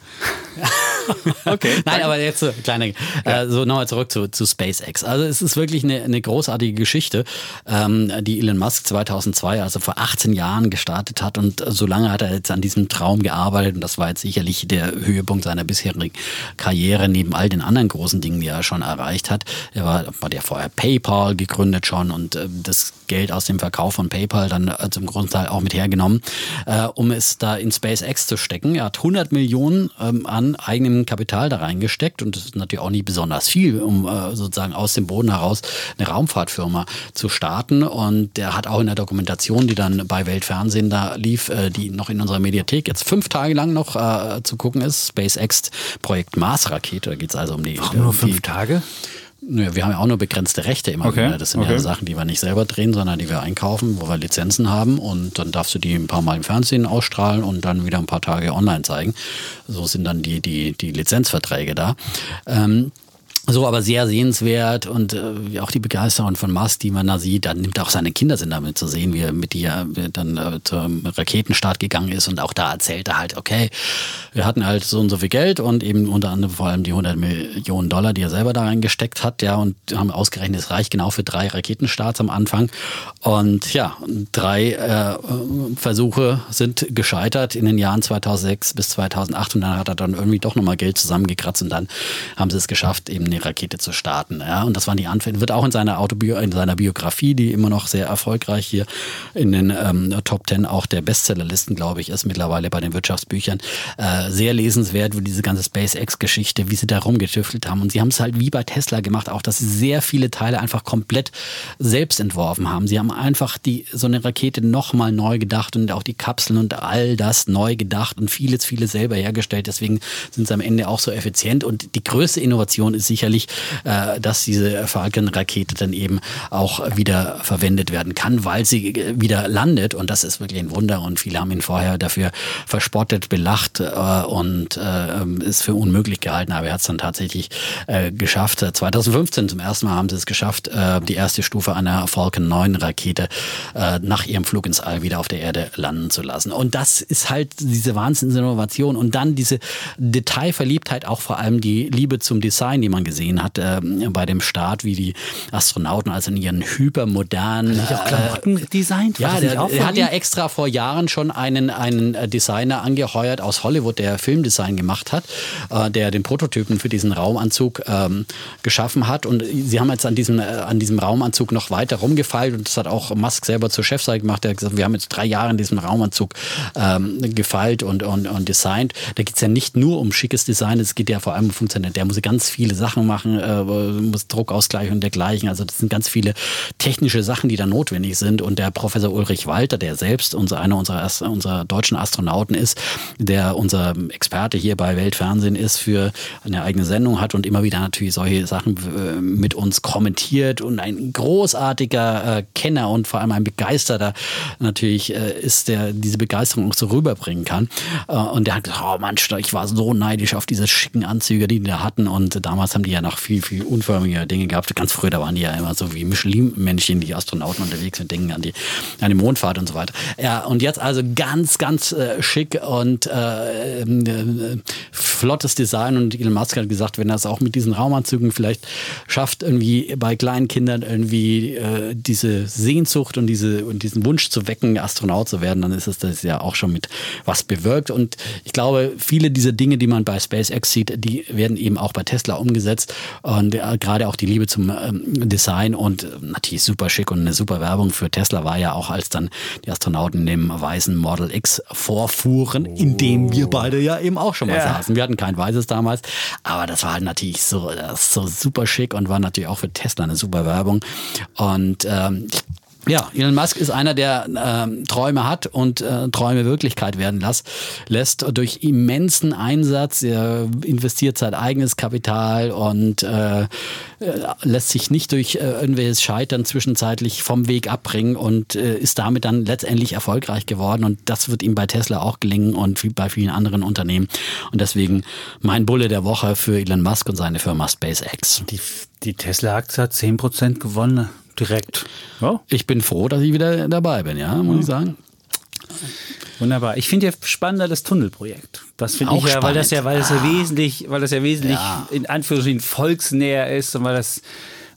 Okay. Nein, aber jetzt so kleine, äh, so nochmal zurück zu, zu SpaceX. Also es ist wirklich eine, eine großartige Geschichte, ähm, die Elon Musk 2002, also vor 18 Jahren gestartet hat und so lange hat er jetzt an diesem Traum gearbeitet und das war jetzt sicherlich der Höhepunkt seiner bisherigen Karriere neben all den anderen großen Dingen, die er schon erreicht hat. Er war, hat ja vorher PayPal gegründet schon und äh, das Geld aus dem Verkauf von PayPal dann äh, zum Großteil auch mit hergenommen, äh, um es da in SpaceX zu stecken. Er hat 100 Millionen ähm, an eigenem Kapital da reingesteckt und das ist natürlich auch nicht besonders viel, um äh, sozusagen aus dem Boden heraus eine Raumfahrtfirma zu starten. Und der hat auch in der Dokumentation, die dann bei Weltfernsehen da lief, äh, die noch in unserer Mediathek jetzt fünf Tage lang noch äh, zu gucken ist, SpaceX Projekt Mars-Rakete. Da geht es also um die. Warum nur fünf Tage? Naja, wir haben ja auch nur begrenzte Rechte immer Okay, wieder. Das sind okay. ja Sachen, die wir nicht selber drehen, sondern die wir einkaufen, wo wir Lizenzen haben und dann darfst du die ein paar Mal im Fernsehen ausstrahlen und dann wieder ein paar Tage online zeigen. So sind dann die, die, die Lizenzverträge da. Ähm, so, aber sehr sehenswert und äh, auch die Begeisterung von Musk, die man da sieht, dann nimmt auch seine Kinder sind damit zu sehen, wie er mit ihr dann äh, zum Raketenstart gegangen ist und auch da erzählt er halt, okay, wir hatten halt so und so viel Geld und eben unter anderem vor allem die 100 Millionen Dollar, die er selber da reingesteckt hat, ja, und haben ausgerechnet, es reicht genau für drei Raketenstarts am Anfang. Und ja, drei äh, Versuche sind gescheitert in den Jahren 2006 bis 2008 und dann hat er dann irgendwie doch nochmal Geld zusammengekratzt und dann haben sie es geschafft, eben eine Rakete zu starten. Ja, und das waren die Anfänge. Wird auch in seiner Autobio in seiner Biografie, die immer noch sehr erfolgreich hier in den ähm, Top Ten auch der Bestsellerlisten, glaube ich, ist mittlerweile bei den Wirtschaftsbüchern äh, sehr lesenswert, diese ganze SpaceX-Geschichte, wie sie da rumgetüftelt haben. Und sie haben es halt wie bei Tesla gemacht, auch dass sie sehr viele Teile einfach komplett selbst entworfen haben. Sie haben einfach die so eine Rakete nochmal neu gedacht und auch die Kapseln und all das neu gedacht und vieles, vieles selber hergestellt. Deswegen sind sie am Ende auch so effizient. Und die größte Innovation ist sicherlich, äh, dass diese Falcon-Rakete dann eben auch wieder verwendet werden kann, weil sie äh, wieder landet. Und das ist wirklich ein Wunder. Und viele haben ihn vorher dafür verspottet, belacht äh, und ist für unmöglich gehalten. Aber er hat es dann tatsächlich geschafft. 2015 zum ersten Mal haben sie es geschafft, die erste Stufe einer Falcon 9 Rakete äh, nach ihrem Flug ins All wieder auf der Erde landen zu lassen. Und das ist halt diese Wahnsinnsinnovation und dann diese Detailverliebtheit, auch vor allem die Liebe zum Design, die man gesehen hat äh, bei dem Start, wie die Astronauten also in ihren hypermodernen Nicht auch Klamotten designt? War ja, der, von hat ja extra vor Jahren schon einen, einen äh, Designer angeheuert aus Hollywood, der Filmdesign gemacht hat, äh, der den Prototypen für diesen Raumanzug ähm, geschaffen hat. Und sie haben jetzt an diesem, äh, an diesem Raumanzug noch weiter rumgefeilt und das hat auch Musk selber zur Chefseite gemacht. Der hat gesagt, wir haben jetzt drei Jahre in diesem Raumanzug ähm, gefeilt und, und, und designt. Da geht es ja nicht nur um schickes Design, es geht ja vor allem um Funktionalität. Der muss ganz viele Sachen machen, äh, muss Druckausgleich und dergleichen. Also das sind ganz viele technische Sachen, die da notwendig sind. Und der Professor Ulrich Walter, der selbst unser, einer unserer, unserer deutschen Astronauten ist, der unser Experte hier bei Weltfernsehen ist, für eine eigene Sendung hat und immer wieder natürlich solche Sachen äh, mit uns kommentiert und ein großartiger äh, Kenner und vor allem ein Begeisterter natürlich äh, ist, der diese Begeisterung auch so rüberbringen kann. Äh, und der hat gesagt, oh Mann, ich war so neidisch auf diese schicken Anzüge, die die da hatten. Und damals haben die ja noch viel, viel unförmige Dinge gehabt. Ganz früher, da waren die ja immer so wie Michelin-Männchen, die Astronauten unterwegs sind, denken an die, an die Mondfahrt und so weiter. Ja, und jetzt also ganz, ganz äh, schick und äh, äh, flottes Design. Und Elon Musk hat gesagt, wenn er es auch mit diesen Raumanzügen vielleicht schafft, irgendwie bei kleinen Kindern irgendwie äh, diese Sehnsucht und, diese, und diesen Wunsch zu wecken, Astronaut zu werden, dann ist es das ja auch schon mit was bewirkt. Und ich glaube, viele dieser Dinge, die man bei SpaceX sieht, die werden eben auch bei Tesla umgesetzt. Und äh, gerade auch die Liebe zum ähm, Design und äh, natürlich super schick und eine super Werbung für Tesla war ja auch, als dann die Astronauten in dem weißen Model X vorfuhren, in dem wir beide ja eben auch schon mal Ja. saßen. Wir hatten kein weißes damals, aber das war halt natürlich so, ist so super schick und war natürlich auch für Tesla eine super Werbung. Und ähm, ja, Elon Musk ist einer, der ähm, Träume hat und äh, Träume Wirklichkeit werden las, lässt durch immensen Einsatz. Er investiert sein eigenes Kapital und äh, äh, lässt sich nicht durch äh, irgendwelches Scheitern zwischenzeitlich vom Weg abbringen und äh, ist damit dann letztendlich erfolgreich geworden. Und das wird ihm bei Tesla auch gelingen und viel- bei vielen anderen Unternehmen. Und deswegen mein Bulle der Woche für Elon Musk und seine Firma SpaceX. Die, die Tesla-Aktie hat 10% gewonnen. Direkt. Ja, Ich bin froh, dass ich wieder dabei bin, ja, muss ich sagen. wunderbar. Ich finde ja spannender das Tunnelprojekt. Das finde ich ja, weil das ja, spannend. weil das ja wesentlich, weil das ja wesentlich Ja. in Anführungsstrichen volksnäher ist und weil das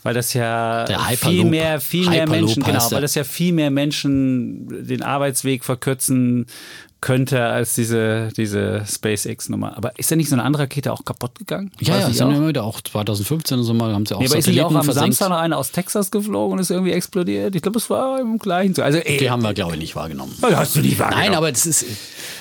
weil das ja viel mehr, viel mehr Hyperloop Menschen, genau, weil das ja viel mehr Menschen den Arbeitsweg verkürzen könnte als diese, diese SpaceX-Nummer. Aber ist ja nicht so eine andere Rakete auch kaputt gegangen? Ja, ja, sind auch. immer wieder auch 2015 und so mal haben sie auch Nee, aber ist nicht auch am versenkt. Samstag noch eine aus Texas geflogen und ist irgendwie explodiert? Ich glaube, es war im gleichen. Also, ey, Die haben wir, glaube ich, nicht wahrgenommen. Hast du nicht wahrgenommen. Nein, aber das ist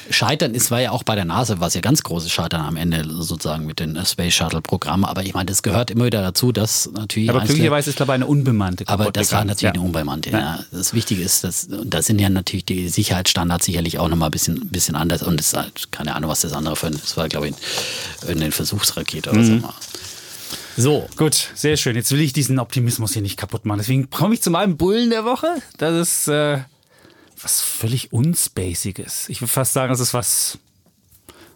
Scheitern ist war ja auch bei der NASA was ja ganz großes Scheitern am Ende sozusagen mit den äh, Space Shuttle Programmen. Aber ich meine, das gehört immer wieder dazu, dass natürlich aber einzelne- glücklicherweise ist, glaube ich, eine unbemannte aber das war natürlich eine ja. unbemannte. Ja. Das Wichtige ist, dass da sind ja natürlich die Sicherheitsstandards sicherlich auch nochmal ein bisschen, bisschen anders. Und es ist halt keine Ahnung, was das andere für ein, das war, glaube ich, eine Versuchsrakete oder Mhm. so. So, Gut, sehr schön. Jetzt will ich diesen Optimismus hier nicht kaputt machen. Deswegen komme ich zu meinem Bullen der Woche. Das ist äh, was völlig unspaciges. Ich würde fast sagen, das ist was,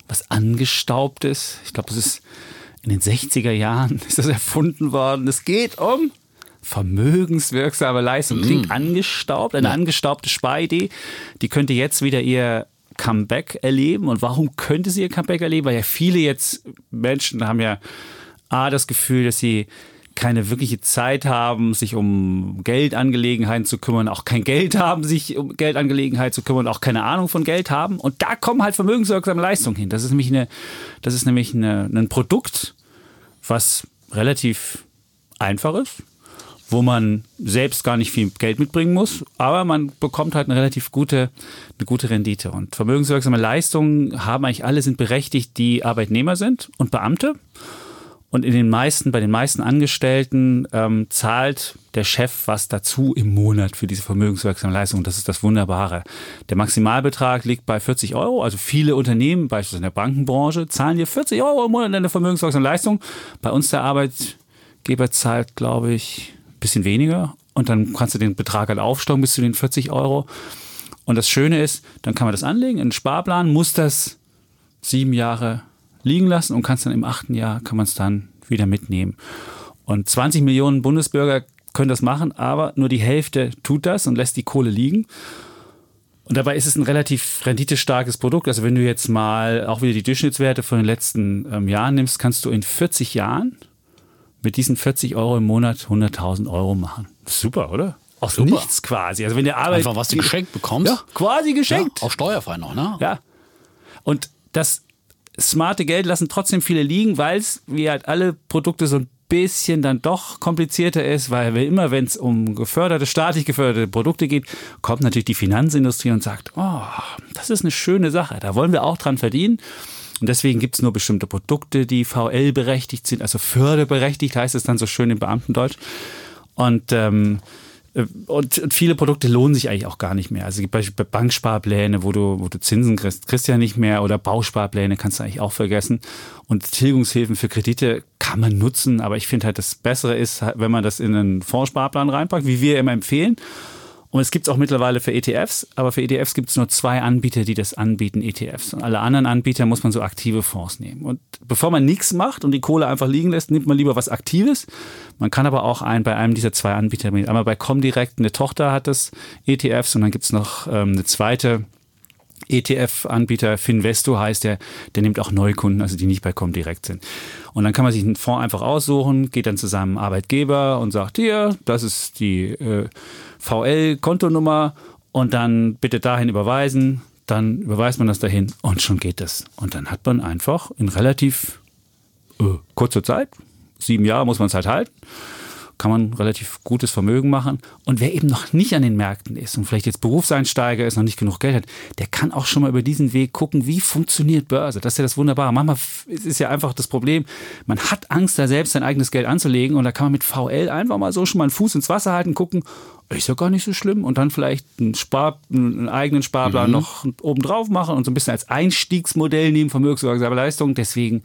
was angestaubtes. Ich glaube, das ist in den 60er Jahren ist das erfunden worden. Es geht um vermögenswirksame Leistung. Klingt angestaubt, eine angestaubte Sparidee. Die könnte jetzt wieder ihr Comeback erleben. Und warum könnte sie ihr Comeback erleben? Weil ja viele jetzt Menschen haben ja A, das Gefühl, dass sie keine wirkliche Zeit haben, sich um Geldangelegenheiten zu kümmern, auch kein Geld haben, sich um Geldangelegenheiten zu kümmern, auch keine Ahnung von Geld haben. Und da kommen halt vermögenswirksame Leistungen hin. Das ist nämlich, eine, das ist nämlich eine, ein Produkt, was relativ einfach ist, wo man selbst gar nicht viel Geld mitbringen muss, aber man bekommt halt eine relativ gute, eine gute Rendite. Und vermögenswirksame Leistungen haben eigentlich alle, sind berechtigt, die Arbeitnehmer sind und Beamte. Und in den meisten, bei den meisten Angestellten ähm, zahlt der Chef was dazu im Monat für diese vermögenswirksame Leistung. Das ist das Wunderbare. Der Maximalbetrag liegt bei 40 Euro. Also viele Unternehmen, beispielsweise in der Bankenbranche, zahlen dir 40 Euro im Monat eine vermögenswirksame Leistung. Bei uns der Arbeitgeber zahlt, glaube ich, bisschen weniger. Und dann kannst du den Betrag halt aufstocken bis zu den 40 Euro. Und das Schöne ist, dann kann man das anlegen in Sparplan, muss das sieben Jahre liegen lassen und kannst dann im achten Jahr kann man es dann wieder mitnehmen. Und 20 Millionen Bundesbürger können das machen, aber nur die Hälfte tut das und lässt die Kohle liegen. Und dabei ist es ein relativ renditestarkes Produkt. Also wenn du jetzt mal auch wieder die Durchschnittswerte von den letzten ähm, Jahren nimmst, kannst du in 40 Jahren mit diesen 40 Euro im Monat 100.000 Euro machen. Super, oder? Aus Super. nichts quasi. Also wenn der Arbeit einfach was du geschenkt bekommst. ja, quasi Ja, geschenkt. auch steuerfrei noch, ne? Ja. Und das smarte Geld lassen trotzdem viele liegen, weil es, wie halt alle Produkte, so ein bisschen dann doch komplizierter ist, weil wir immer, wenn es um geförderte, staatlich geförderte Produkte geht, kommt natürlich die Finanzindustrie und sagt, oh, das ist eine schöne Sache, da wollen wir auch dran verdienen. Und deswegen gibt es nur bestimmte Produkte, die VL-berechtigt sind, also förderberechtigt heißt es dann so schön im Beamtendeutsch. Und ähm, und und viele Produkte lohnen sich eigentlich auch gar nicht mehr. Also es gibt beispielsweise Banksparpläne, wo du, wo du Zinsen kriegst, kriegst ja nicht mehr oder Bausparpläne kannst du eigentlich auch vergessen. Und Tilgungshilfen für Kredite kann man nutzen, aber ich finde halt das Bessere ist, wenn man das in einen Fondssparplan reinpackt, wie wir immer empfehlen. Und es gibt es auch mittlerweile für ETFs, aber für ETFs gibt es nur zwei Anbieter, die das anbieten, ETFs. Und alle anderen Anbieter muss man so aktive Fonds nehmen. Und bevor man nichts macht und die Kohle einfach liegen lässt, nimmt man lieber was Aktives. Man kann aber auch ein, bei einem dieser zwei Anbieter, einmal bei Comdirect, eine Tochter hat das ETFs und dann gibt es noch ähm, eine zweite ETF-Anbieter, Finvesto heißt der, der nimmt auch Neukunden, also die nicht bei Comdirect sind. Und dann kann man sich einen Fonds einfach aussuchen, geht dann zu seinem Arbeitgeber und sagt, hier, das ist die äh, VL-Kontonummer und dann bitte dahin überweisen. Dann überweist man das dahin und schon geht das. Und dann hat man einfach in relativ äh, kurzer Zeit, sieben Jahre muss man es halt halten, kann man relativ gutes Vermögen machen. Und wer eben noch nicht an den Märkten ist und vielleicht jetzt Berufseinsteiger ist, noch nicht genug Geld hat, der kann auch schon mal über diesen Weg gucken, wie funktioniert Börse. Das ist ja das Wunderbare. Manchmal ist ja einfach das Problem, man hat Angst, da selbst sein eigenes Geld anzulegen und da kann man mit VL einfach mal so schon mal einen Fuß ins Wasser halten, gucken, ist ja gar nicht so schlimm und dann vielleicht einen, Spar, einen eigenen Sparplan noch oben drauf machen und so ein bisschen als Einstiegsmodell nehmen, vermögenswirksame Leistung. Deswegen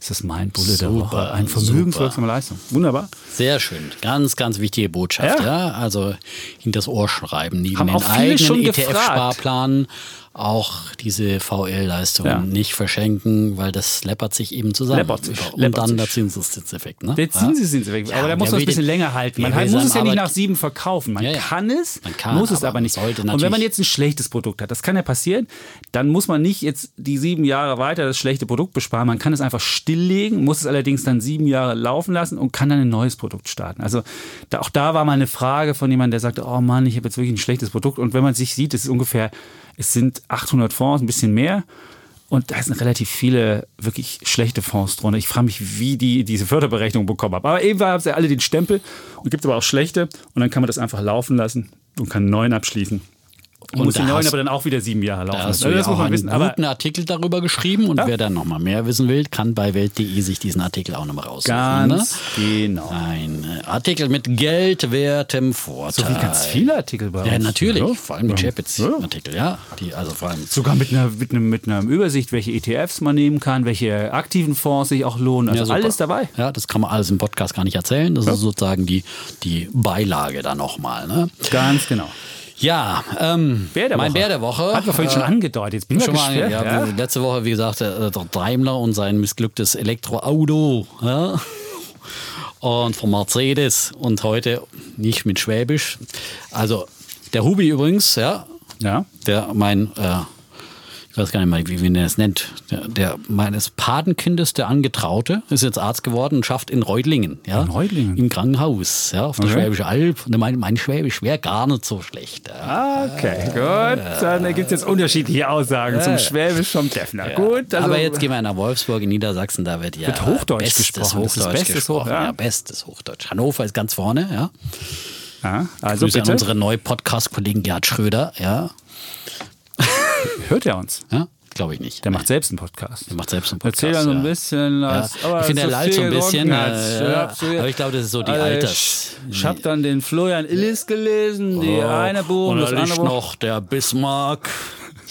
ist das mein Bulle der Super, Woche. Eine vermögenswirksame Leistung. Wunderbar. Sehr schön. Ganz, ganz wichtige Botschaft, Ja. ja. Also hinter das Ohr schreiben, neben Haben den auch viele schon eigenen gefragt. ETF-Sparplan auch diese VL-Leistung Ja. nicht verschenken, weil das läppert sich eben zusammen. Läppert sich, Und läppert dann sich. der Zinseszinseffekt. Ne? Der. Zinseszinseffekt. Ja, aber da muss man es ein bisschen länger halten. Man muss es ja nicht nach sieben verkaufen. Man kann es, Man kann, muss es aber nicht. Und wenn man jetzt ein schlechtes Produkt hat, das kann ja passieren, dann muss man nicht jetzt die sieben Jahre weiter das schlechte Produkt besparen. Man kann es einfach stilllegen, muss es allerdings dann sieben Jahre laufen lassen und kann dann ein neues Produkt starten. Also da, auch da war mal eine Frage von jemandem, der sagte, oh Mann, ich habe jetzt wirklich ein schlechtes Produkt. Und wenn man sich sieht, es ist ungefähr, es sind mit 800 Fonds, ein bisschen mehr. Und da sind relativ viele wirklich schlechte Fonds drunter. Ich frage mich, wie die diese Förderberechnung bekommen haben. Aber eben haben sie alle den Stempel und gibt aber auch schlechte. Und dann kann man das einfach laufen lassen und kann einen neuen abschließen. Und, muss den neuen aber dann auch wieder sieben Jahre laufen. Da hast Also das ja muss auch man einen wissen. Guten Artikel darüber geschrieben und Ja. wer dann nochmal mehr wissen will, kann bei Welt.de sich diesen Artikel auch nochmal raussuchen. ne? ganz genau. Ein äh, Artikel mit geldwertem Vorteil. So wie ganz viele Artikel bei Ja, uns. natürlich. Ja. Vor allem die Ja. Chapitz-Artikel, ja. Die, also vor allem Sogar mit einer, mit, einem, mit einer Übersicht, welche ETFs man nehmen kann, welche aktiven Fonds sich auch lohnen. Also Ja, alles dabei. Ja, das kann man alles im Podcast gar nicht erzählen. Das ist sozusagen die, die Beilage da nochmal. Ne? Ganz genau. Ja, ähm, Bär der mein Woche. Bär der Woche. Hat man vorhin schon angedeutet. Jetzt bin ich Schon mal ja, ja. Letzte Woche, wie gesagt, der, der Daimler und sein missglücktes Elektroauto. Ja? Und von Mercedes. Und heute nicht mit Schwäbisch. Also der Hubi übrigens, ja, ja. der mein, äh, weiß gar nicht mal, wie, wie man das nennt, der, der meines Patenkindes, der Angetraute, ist jetzt Arzt geworden und schafft in Reutlingen, ja, In Reutlingen? im Krankenhaus, ja, auf der Okay. Schwäbische Alb. Und mein, mein Schwäbisch wäre gar nicht so schlecht. Ja. Okay, gut. Dann gibt es jetzt unterschiedliche Aussagen zum Schwäbisch vom Defner. Gut, also, Aber jetzt gehen wir nach Wolfsburg in Niedersachsen, da wird ja Wird Hochdeutsch bestes gesprochen. Das ist Hochdeutsch bestes gesprochen. Hoch- ja. ja. bestes Hochdeutsch. Hannover ist ganz vorne, ja. ja, also Grüße an bitte. unsere neue Podcast-Kollegen Gerhard Schröder, ja. Hört er uns? ja? Glaube ich nicht. Der macht selbst einen Podcast. Der macht selbst einen Podcast. Erzähl dann so ein ja. bisschen. Ja. was- aber Ich finde, er lallt so ein bisschen. Äh, ja. so- Aber ich glaube, das ist so die Also, Alters. Ich, ich habe dann den Florian Illis gelesen, die eine Buch Oh, und das da liegt andere Buch. noch der Bismarck.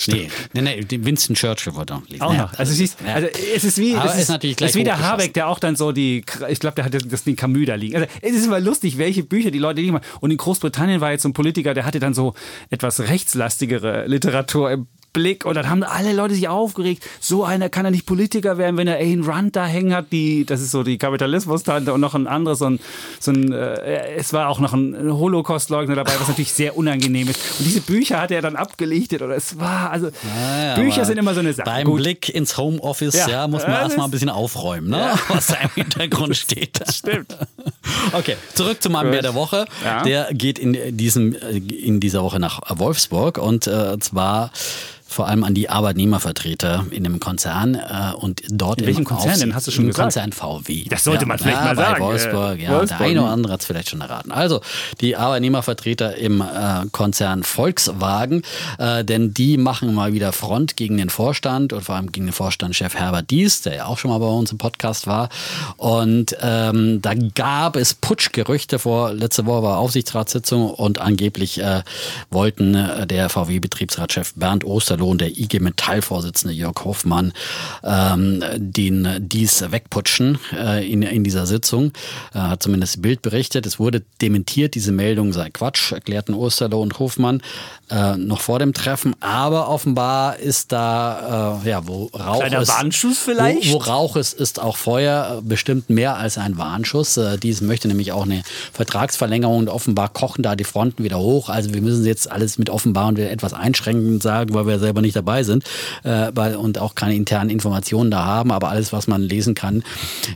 Nee, nee, nee, Winston Churchill wollte noch lesen. Auch Ja, noch. Also, siehst, ja. also es ist wie, es ist ist, natürlich es ist wie der. Habeck, der auch dann so die, ich glaube, der hat das den Camus da liegen. Also es ist immer lustig, welche Bücher die Leute liegen. Und in Großbritannien war jetzt so ein Politiker, der hatte dann so etwas rechtslastigere Literatur im Blick und dann haben alle Leute sich aufgeregt. So einer kann er nicht Politiker werden, wenn er Ayn Rand da hängen hat, die, das ist so die Kapitalismus-Tante und noch ein anderes, so ein, so ein äh, es war auch noch ein Holocaust-Leugner dabei, was natürlich sehr unangenehm ist. Und diese Bücher hat er dann abgelichtet oder es war, also Ja, Bücher sind immer so eine Sache. Beim Gut. Blick ins Homeoffice Ja. ja. muss man Ja, erstmal das- ein bisschen aufräumen, ne? was da im Hintergrund steht. Stimmt. Okay, zurück zu meinem. Bär der Woche. Ja. Der geht in, diesem, in dieser Woche nach Wolfsburg und äh, zwar vor allem an die Arbeitnehmervertreter in einem Konzern äh, und dort In welchem im Konzern denn? Hast du schon im gesagt? Konzern VW. Das sollte man vielleicht ja, mal bei sagen. Wolfsburg, Äh, ja. Wolfsburg, der eine oder hm. andere hat es vielleicht schon erraten. Also die Arbeitnehmervertreter im äh, Konzern Volkswagen, äh, denn die machen mal wieder Front gegen den Vorstand und vor allem gegen den Vorstandschef Herbert Dies, der ja auch schon mal bei uns im Podcast war. Und ähm, da gab es Putschgerüchte vor, letzte Woche war Aufsichtsratssitzung und angeblich äh, wollten äh, der VW-Betriebsratschef Bernd Osterloh und der IG Metall-Vorsitzende Jörg Hoffmann ähm, den dies wegputschen äh, in, in dieser Sitzung. Äh, hat zumindest Bild berichtet. Es wurde dementiert, diese Meldung sei Quatsch, erklärten Osterloh und Hofmann äh, noch vor dem Treffen. Aber offenbar ist da, äh, ja, wo Rauch Kleiner ist. Warnschuss vielleicht? Wo, wo Rauch ist, ist auch Feuer. Äh, Bestimmt mehr als ein Warnschuss. Äh, dies möchte nämlich auch eine Vertragsverlängerung und offenbar kochen da die Fronten wieder hoch. Also wir müssen jetzt alles mit offenbar und etwas einschränkend sagen, weil wir selber nicht dabei sind äh, und auch keine internen Informationen da haben. Aber alles, was man lesen kann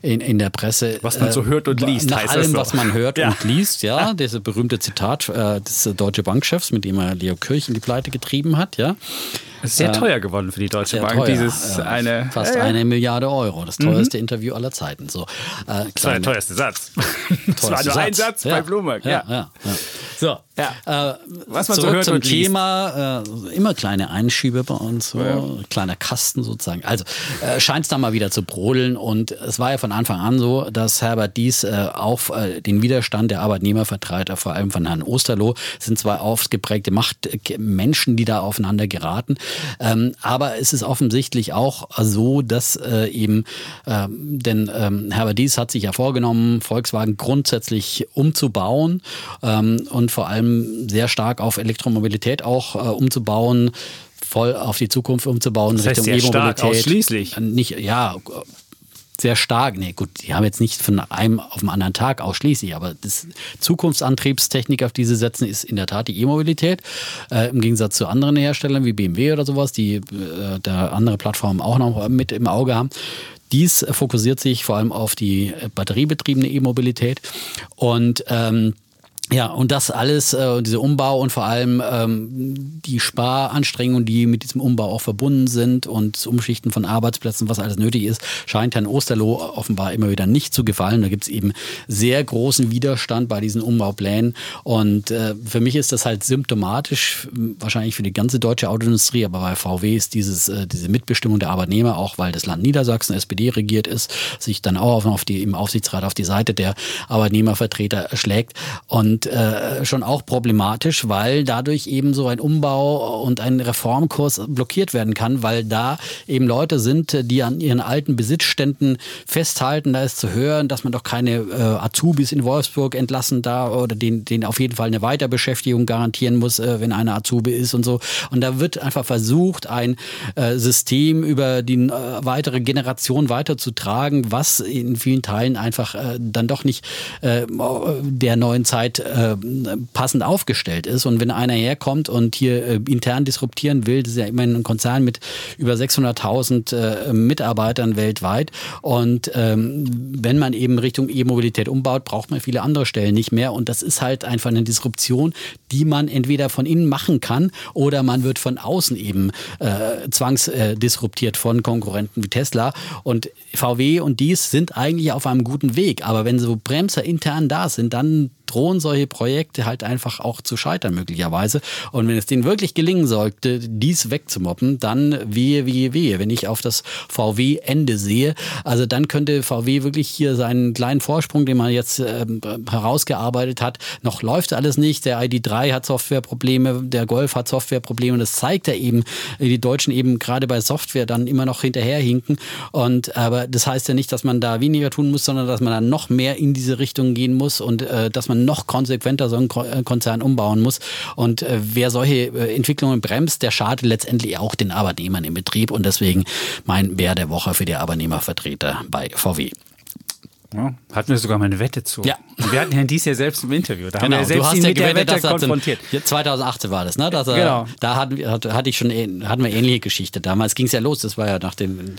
in, in der Presse. Was man so hört und liest, Nach allem, so. was man hört Ja. und liest, ja. Dieses berühmte Zitat äh, des Deutsche Bankchefs, mit dem er Leo Kirch in die Pleite getrieben hat, ja. Ist sehr teuer geworden für die Deutsche Bank, teuer, dieses ja. eine. Fast ja, eine Milliarde Euro. Das teuerste Interview aller Zeiten. So, äh, Das war der teuerste Satz. Das war nur ein Satz ja. bei Bloomberg. Ja. So. Äh, Was man so hört zum und liest. Thema. Äh, immer kleine Einschübe bei uns, so, kleiner Kasten sozusagen. Also äh, scheint es da mal wieder zu brodeln und es war ja von Anfang an so, dass Herbert Dies äh, auf äh, den Widerstand der Arbeitnehmervertreter, vor allem von Herrn Osterloh, sind zwei ausgeprägte Machtmenschen, die da aufeinander geraten. Ähm, aber es ist offensichtlich auch so, dass äh, eben, ähm, denn ähm, Herbert Dies hat sich ja vorgenommen, Volkswagen grundsätzlich umzubauen ähm, und vor allem sehr stark auf Elektromobilität auch äh, umzubauen voll auf die Zukunft umzubauen Das heißt Richtung E-Mobilität. ausschließlich. Nicht, ja, sehr stark. Nee, gut, die haben jetzt nicht von einem auf den anderen Tag ausschließlich, aber das Zukunftsantriebstechnik, auf die sie setzen, ist in der Tat die E-Mobilität. Äh, Im Gegensatz zu anderen Herstellern wie BMW oder sowas, die äh, da andere Plattformen auch noch mit im Auge haben. Dies fokussiert sich vor allem auf die batteriebetriebene E-Mobilität und ähm, Ja, und das alles, äh, diese Umbau und vor allem ähm, die Sparanstrengungen, die mit diesem Umbau auch verbunden sind und Umschichten von Arbeitsplätzen, was alles nötig ist, scheint Herrn Osterloh offenbar immer wieder nicht zu gefallen. Da gibt es eben sehr großen Widerstand bei diesen Umbauplänen. Und äh, für mich ist das halt symptomatisch, wahrscheinlich für die ganze deutsche Autoindustrie, aber bei VW ist dieses, äh, diese Mitbestimmung der Arbeitnehmer, auch weil das Land Niedersachsen SPD regiert ist, sich dann auch auf die, im Aufsichtsrat auf die Seite der Arbeitnehmervertreter schlägt. Und und äh, schon auch problematisch, weil dadurch eben so ein Umbau und ein Reformkurs blockiert werden kann, weil da eben Leute sind, die an ihren alten Besitzständen festhalten. Da ist zu hören, dass man doch keine äh, Azubis in Wolfsburg entlassen da oder den, den auf jeden Fall eine Weiterbeschäftigung garantieren muss, äh, wenn einer Azubi ist und so. Und da wird einfach versucht, ein äh, System über die äh, weitere Generation weiterzutragen, was in vielen Teilen einfach äh, dann doch nicht äh, der neuen Zeit äh, passend aufgestellt ist. Und wenn einer herkommt und hier äh, intern disruptieren will, das ist ja immerhin ein Konzern mit über 600.000 äh, Mitarbeitern weltweit. Und ähm, wenn man eben Richtung E-Mobilität umbaut, braucht man viele andere Stellen nicht mehr. Und das ist halt einfach eine Disruption, die man entweder von innen machen kann oder man wird von außen eben zwangsdisruptiert von Konkurrenten wie Tesla. Und VW und dies sind eigentlich auf einem guten Weg. Aber wenn so Bremser intern da sind, dann drohen solche Projekte halt einfach auch zu scheitern möglicherweise. Und wenn es denen wirklich gelingen sollte, dies wegzumoppen, dann wehe, wehe, wehe. Wenn ich auf das VW-Ende sehe, also dann könnte VW wirklich hier seinen kleinen Vorsprung, den man jetzt äh, herausgearbeitet hat, noch läuft alles nicht. Der ID3 hat Softwareprobleme, der Golf hat Softwareprobleme. Und das zeigt ja eben, die Deutschen eben gerade bei Software dann immer noch hinterherhinken. Und aber das heißt ja nicht, dass man da weniger tun muss, sondern dass man dann noch mehr in diese Richtung gehen muss und äh, dass man noch konsequenter so einen äh, Konzern umbauen muss. Und äh, wer solche äh, Entwicklungen bremst, der schadet letztendlich auch den Arbeitnehmern im Betrieb. Und deswegen mein Bär der Woche für die Arbeitnehmervertreter bei VW. Ja, hatten wir sogar mal eine Wette zu. Ja. Und wir hatten Herrn Dies ja selbst im Interview. Da genau, haben wir selbst du hast ihn ja mit gewettet, der Wette konfrontiert. Er, 2018 war das, ne? Dass er, genau. Da hatten, hatte ich schon, hatten wir ähnliche Geschichte. Damals ging es ja los, das war ja nach dem...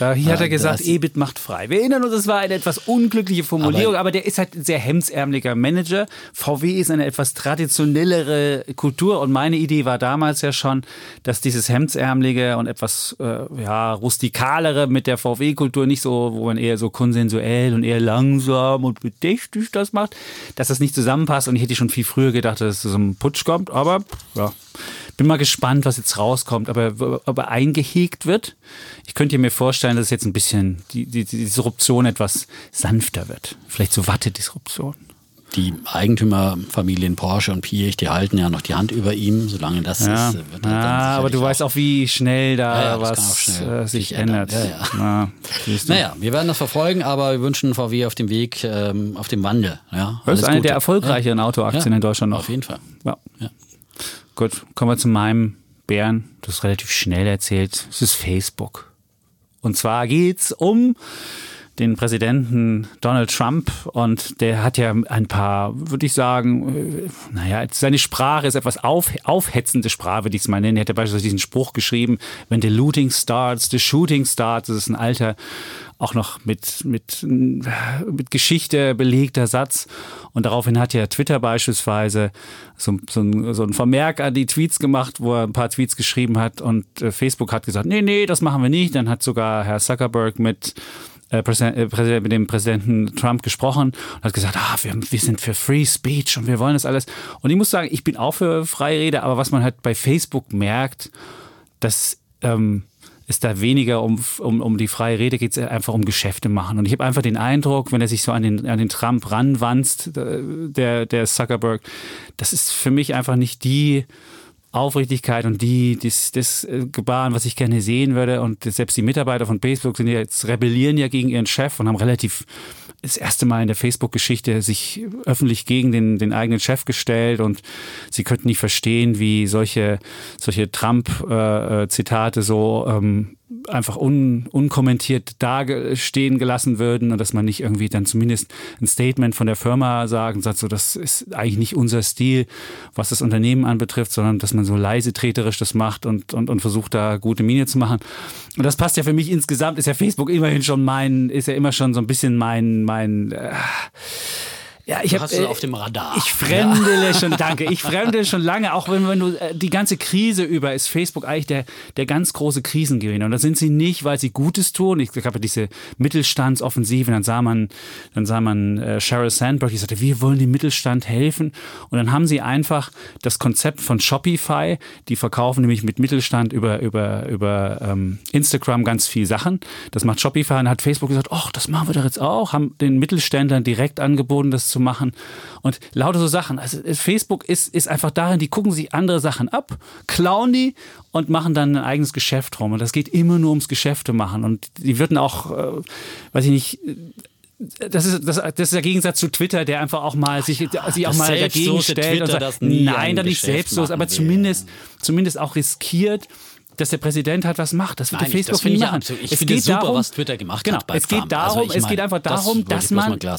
Ja, hier äh, hat er gesagt, EBIT macht frei. Wir erinnern uns, es war eine etwas unglückliche Formulierung, aber, aber, der ist halt ein sehr hemdsärmeliger Manager. VW ist eine etwas traditionellere Kultur und meine Idee war damals ja schon, dass dieses hemdsärmelige und etwas äh, ja, rustikalere mit der VW-Kultur nicht so, wo man eher so konsensuell und eher langsam langsam und bedächtig das macht, dass das nicht zusammenpasst. Und ich hätte schon viel früher gedacht, dass es zu so einem Putsch kommt. Aber ja, bin mal gespannt, was jetzt rauskommt. Aber ob er eingehegt wird. Ich könnte mir vorstellen, dass jetzt ein bisschen die, die, die Disruption etwas sanfter wird. Vielleicht so Wattedisruption die Eigentümerfamilien Porsche und Piech, die halten ja noch die Hand über ihm, solange das ja. ist. Wird ja, aber du weißt auch, wie schnell da ja, was schnell äh, sich ändert. ändert. Na, naja, wir werden das verfolgen, aber wir wünschen VW auf dem Weg, ähm, auf dem Wandel. Ja, das ist eine Gute. der erfolgreicheren Autoaktien in Deutschland noch. Auf jeden Fall. Gut, kommen wir zu meinem Bären. Du hast relativ schnell erzählt. Es ist Facebook. Und zwar geht es um den Präsidenten Donald Trump und der hat ja ein paar, würde ich sagen, äh, naja, seine Sprache ist etwas auf, aufhetzende Sprache, würde ich es mal nennen. Er hat ja beispielsweise diesen Spruch geschrieben, wenn the looting starts, the shooting starts, das ist ein alter, auch noch mit, mit, mit Geschichte belegter Satz. Und daraufhin hat ja Twitter beispielsweise so, so, ein, so ein Vermerk an die Tweets gemacht, wo er ein paar Tweets geschrieben hat und äh, Facebook hat gesagt, nee, nee, das machen wir nicht. Dann hat sogar Herr Zuckerberg mit äh, äh mit dem Präsidenten Trump gesprochen und hat gesagt, ah, wir, wir, sind für Free Speech und wir wollen das alles. Und ich muss sagen, ich bin auch für Freirede, aber was man halt bei Facebook merkt, dass ähm, es da weniger um, um, um die freie Rede geht, es einfach um Geschäfte machen. Und ich habe einfach den Eindruck, wenn er sich so an den, an den Trump ranwanzt, äh, der, der Zuckerberg, das ist für mich einfach nicht die Aufrichtigkeit und die, das, das äh, Gebaren, was ich gerne sehen würde. Und selbst die Mitarbeiter von Facebook sind jetzt rebellieren ja gegen ihren Chef und haben relativ das erste Mal in der Facebook-Geschichte sich öffentlich gegen den, den eigenen Chef gestellt und sie könnten nicht verstehen, wie solche, solche Trump-Zitate äh, so ähm, einfach un, unkommentiert dastehen gelassen würden und dass man nicht irgendwie dann zumindest ein Statement von der Firma sagen sagt, so das ist eigentlich nicht unser Stil, was das Unternehmen anbetrifft, sondern dass man so leise treterisch das macht und, und, und versucht da gute Miene zu machen. Und das passt ja für mich insgesamt, ist ja Facebook immerhin schon mein, ist ja immer schon so ein bisschen mein, mein äh, Ja, ich Du habe hast es auf dem Radar. Ich fremdele schon, danke. Ich fremdele schon lange, auch wenn, wenn du äh, die ganze Krise über ist Facebook eigentlich der, der ganz große Krisengewinner. Und da sind sie nicht, weil sie Gutes tun. Ich habe diese Mittelstandsoffensive, dann sah man, dann sah man äh, Sheryl Sandberg, die sagte, wir wollen dem Mittelstand helfen. Und dann haben sie einfach das Konzept von Shopify, die verkaufen nämlich mit Mittelstand über, über, über ähm, Instagram ganz viel Sachen. Das macht Shopify und hat Facebook gesagt, ach, das machen wir doch jetzt auch, haben den Mittelständlern direkt angeboten, das zu machen. Und lauter so Sachen. Also äh, Facebook ist, ist einfach darin, die gucken sich andere Sachen ab, klauen die und machen dann ein eigenes Geschäft drum. Und das geht immer nur ums Geschäfte machen. Und die würden auch, äh, weiß ich nicht, das ist, das, das ist der Gegensatz zu Twitter, der einfach auch mal sich, sich auch mal dagegen stellt und Twitter, sagt, das nie nein, ein dann nicht selbstlos, aber will. zumindest, zumindest auch riskiert, dass der Präsident halt was macht. Das wird Nein, der das Facebook nie ich machen. absolut- ich es finde geht super, darum, was Twitter gemacht genau, hat bei Es geht darum, Also es meine, geht einfach das darum, wollte dass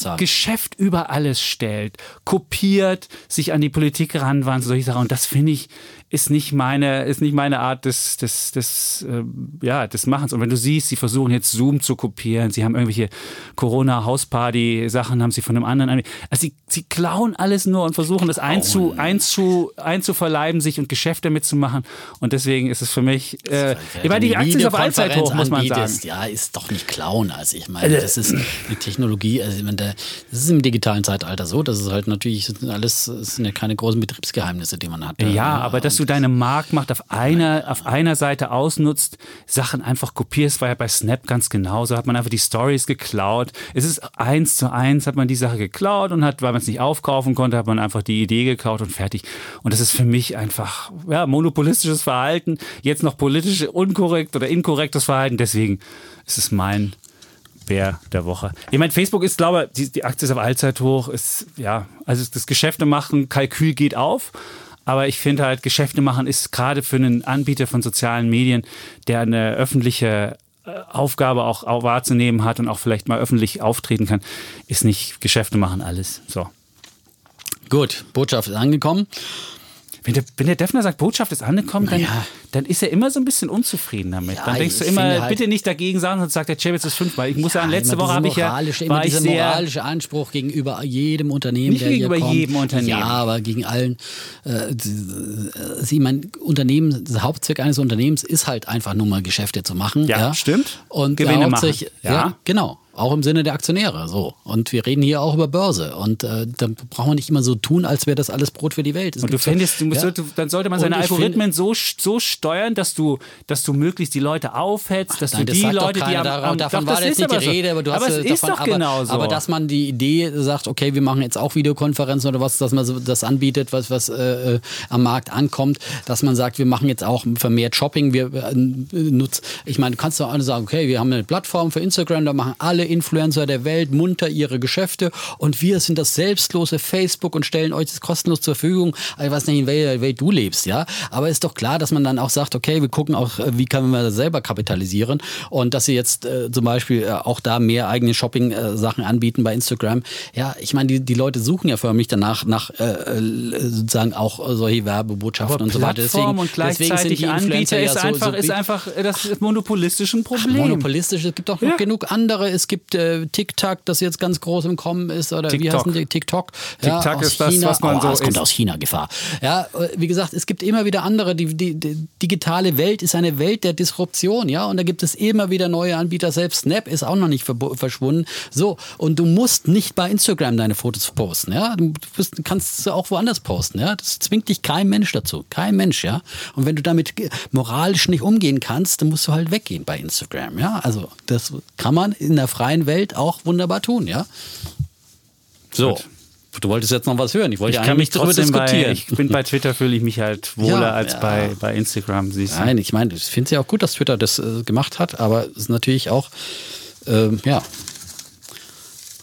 man. Geschäft über alles stellt, kopiert, sich an die Politik ranwandt, solche Sachen. Und das finde ich ist nicht meine ist nicht meine Art des des des äh, ja des Machens. Und wenn du siehst, sie versuchen jetzt Zoom zu kopieren, sie haben irgendwelche Corona Hausparty Sachen haben sie von einem anderen. Also sie, sie klauen alles nur und versuchen das einzu, einzu, einzuverleiben, sich und Geschäfte damit zu machen. Und deswegen ist es für mich, äh, ich meine, die Aktie ist auf Allzeit hoch, muss man sagen. Ja, ist doch nicht klauen. Also ich meine, das ist eine Technologie, also ich meine, da- das ist im digitalen Zeitalter so, das ist halt natürlich das alles, das sind ja keine großen Betriebsgeheimnisse, die man hat. Ja, aber dass du deine Marktmacht auf einer, auf einer Seite ausnutzt, Sachen einfach kopierst, war ja bei Snap ganz genauso, hat man einfach die Stories geklaut. Es ist eins zu eins, hat man die Sache geklaut und hat, weil man es nicht aufkaufen konnte, hat man einfach die Idee geklaut und fertig. Und das ist für mich einfach, ja, monopolistisches Verhalten, jetzt noch politisch unkorrekt oder inkorrektes Verhalten, deswegen ist es mein Bär der Woche. Ich meine, Facebook ist, glaube ich, die, die Aktie ist auf Allzeit hoch, ist, ja, also das Geschäfte machen, Kalkül geht auf. Aber ich finde halt, Geschäfte machen ist gerade für einen Anbieter von sozialen Medien, der eine öffentliche äh, Aufgabe auch, auch wahrzunehmen hat und auch vielleicht mal öffentlich auftreten kann, ist nicht Geschäfte machen alles. So. Gut, Botschaft ist angekommen. Wenn der, wenn der Defner sagt, Botschaft ist angekommen, dann, Naja. dann ist er immer so ein bisschen unzufrieden damit. Ja, dann denkst du immer, halt- bitte nicht dagegen sagen, sonst sagt der Chebitz ist fünfmal. Ich muss sagen, letzte Woche habe ich ja, immer dieser moralische Anspruch gegenüber jedem Unternehmen, Nicht der hier gegenüber kommt. jedem Unternehmen. Ja, aber gegen allen. Äh, Sie, mein Unternehmen, der Hauptzweck eines Unternehmens ist halt einfach nur mal Geschäfte zu machen. Ja, Ja, stimmt. Und Gewinne machen. Ja. ja. genau. Auch im Sinne der Aktionäre. So. Und wir reden hier auch über Börse. Und äh, dann brauchen wir nicht immer so tun, als wäre das alles Brot für die Welt. Es Und du fändest, du musst, ja. du, dann sollte man seine Algorithmen so, so steuern, dass du, dass du möglichst die Leute aufhetzt, dass Nein, du das die Leute, die am, am davon doch, war das jetzt ist nicht die so. Rede, aber du hast aber es ist davon, doch aber, genau so. aber dass man die Idee sagt, okay, wir machen jetzt auch Videokonferenzen oder was, dass man so das anbietet, was, was äh, äh, am Markt ankommt, dass man sagt, wir machen jetzt auch vermehrt Shopping, wir äh, nutzen, ich meine, du kannst doch alle sagen, okay, wir haben eine Plattform für Instagram, da machen alle Influencer der Welt munter ihre Geschäfte und wir sind das selbstlose Facebook und stellen euch das kostenlos zur Verfügung. Ich weiß nicht, in welcher Welt du lebst, ja, aber ist doch klar, dass man dann auch sagt, okay, wir gucken auch, äh, wie können wir das selber kapitalisieren und dass sie jetzt äh, zum Beispiel äh, auch da mehr eigene Shopping-Sachen anbieten bei Instagram. Ja, ich meine, die, die Leute suchen ja förmlich danach nach äh, äh, sozusagen auch äh, solche Werbebotschaften aber und so weiter. Plattform und gleichzeitig Anbieter ist, ja so- einfach, so ist einfach das monopolistische ein Problem. Monopolistisch, es gibt auch Ja. genug andere. Es gibt äh, TikTok, das jetzt ganz groß im Kommen ist, oder wie TikTok. heißen die? TikTok. TikTok aus ist das, China. was man oh, so Es kommt aus China, Gefahr. Ja, äh, wie gesagt, es gibt immer wieder andere. Die, die, die digitale Welt ist eine Welt der Disruption, ja, und da gibt es immer wieder neue Anbieter. Selbst Snap ist auch noch nicht verschwunden. So, und du musst nicht bei Instagram deine Fotos posten, ja. Du bist, kannst sie auch woanders posten, ja. Das zwingt dich kein Mensch dazu. Kein Mensch, ja. Und wenn du damit moralisch nicht umgehen kannst, dann musst du halt weggehen bei Instagram, ja. Also, das kann man in der freien Welt auch wunderbar tun, ja. So. Gut. Du wolltest jetzt noch was hören. Ich wollte Ich kann mich darüber trotzdem bei, diskutieren. ich bin bei Twitter fühle ich mich halt wohler Ja, als ja. bei, bei Instagram, siehst du. Nein, ich meine, ich finde es ja auch gut, dass Twitter das äh, gemacht hat, aber es ist natürlich auch, ähm, ja,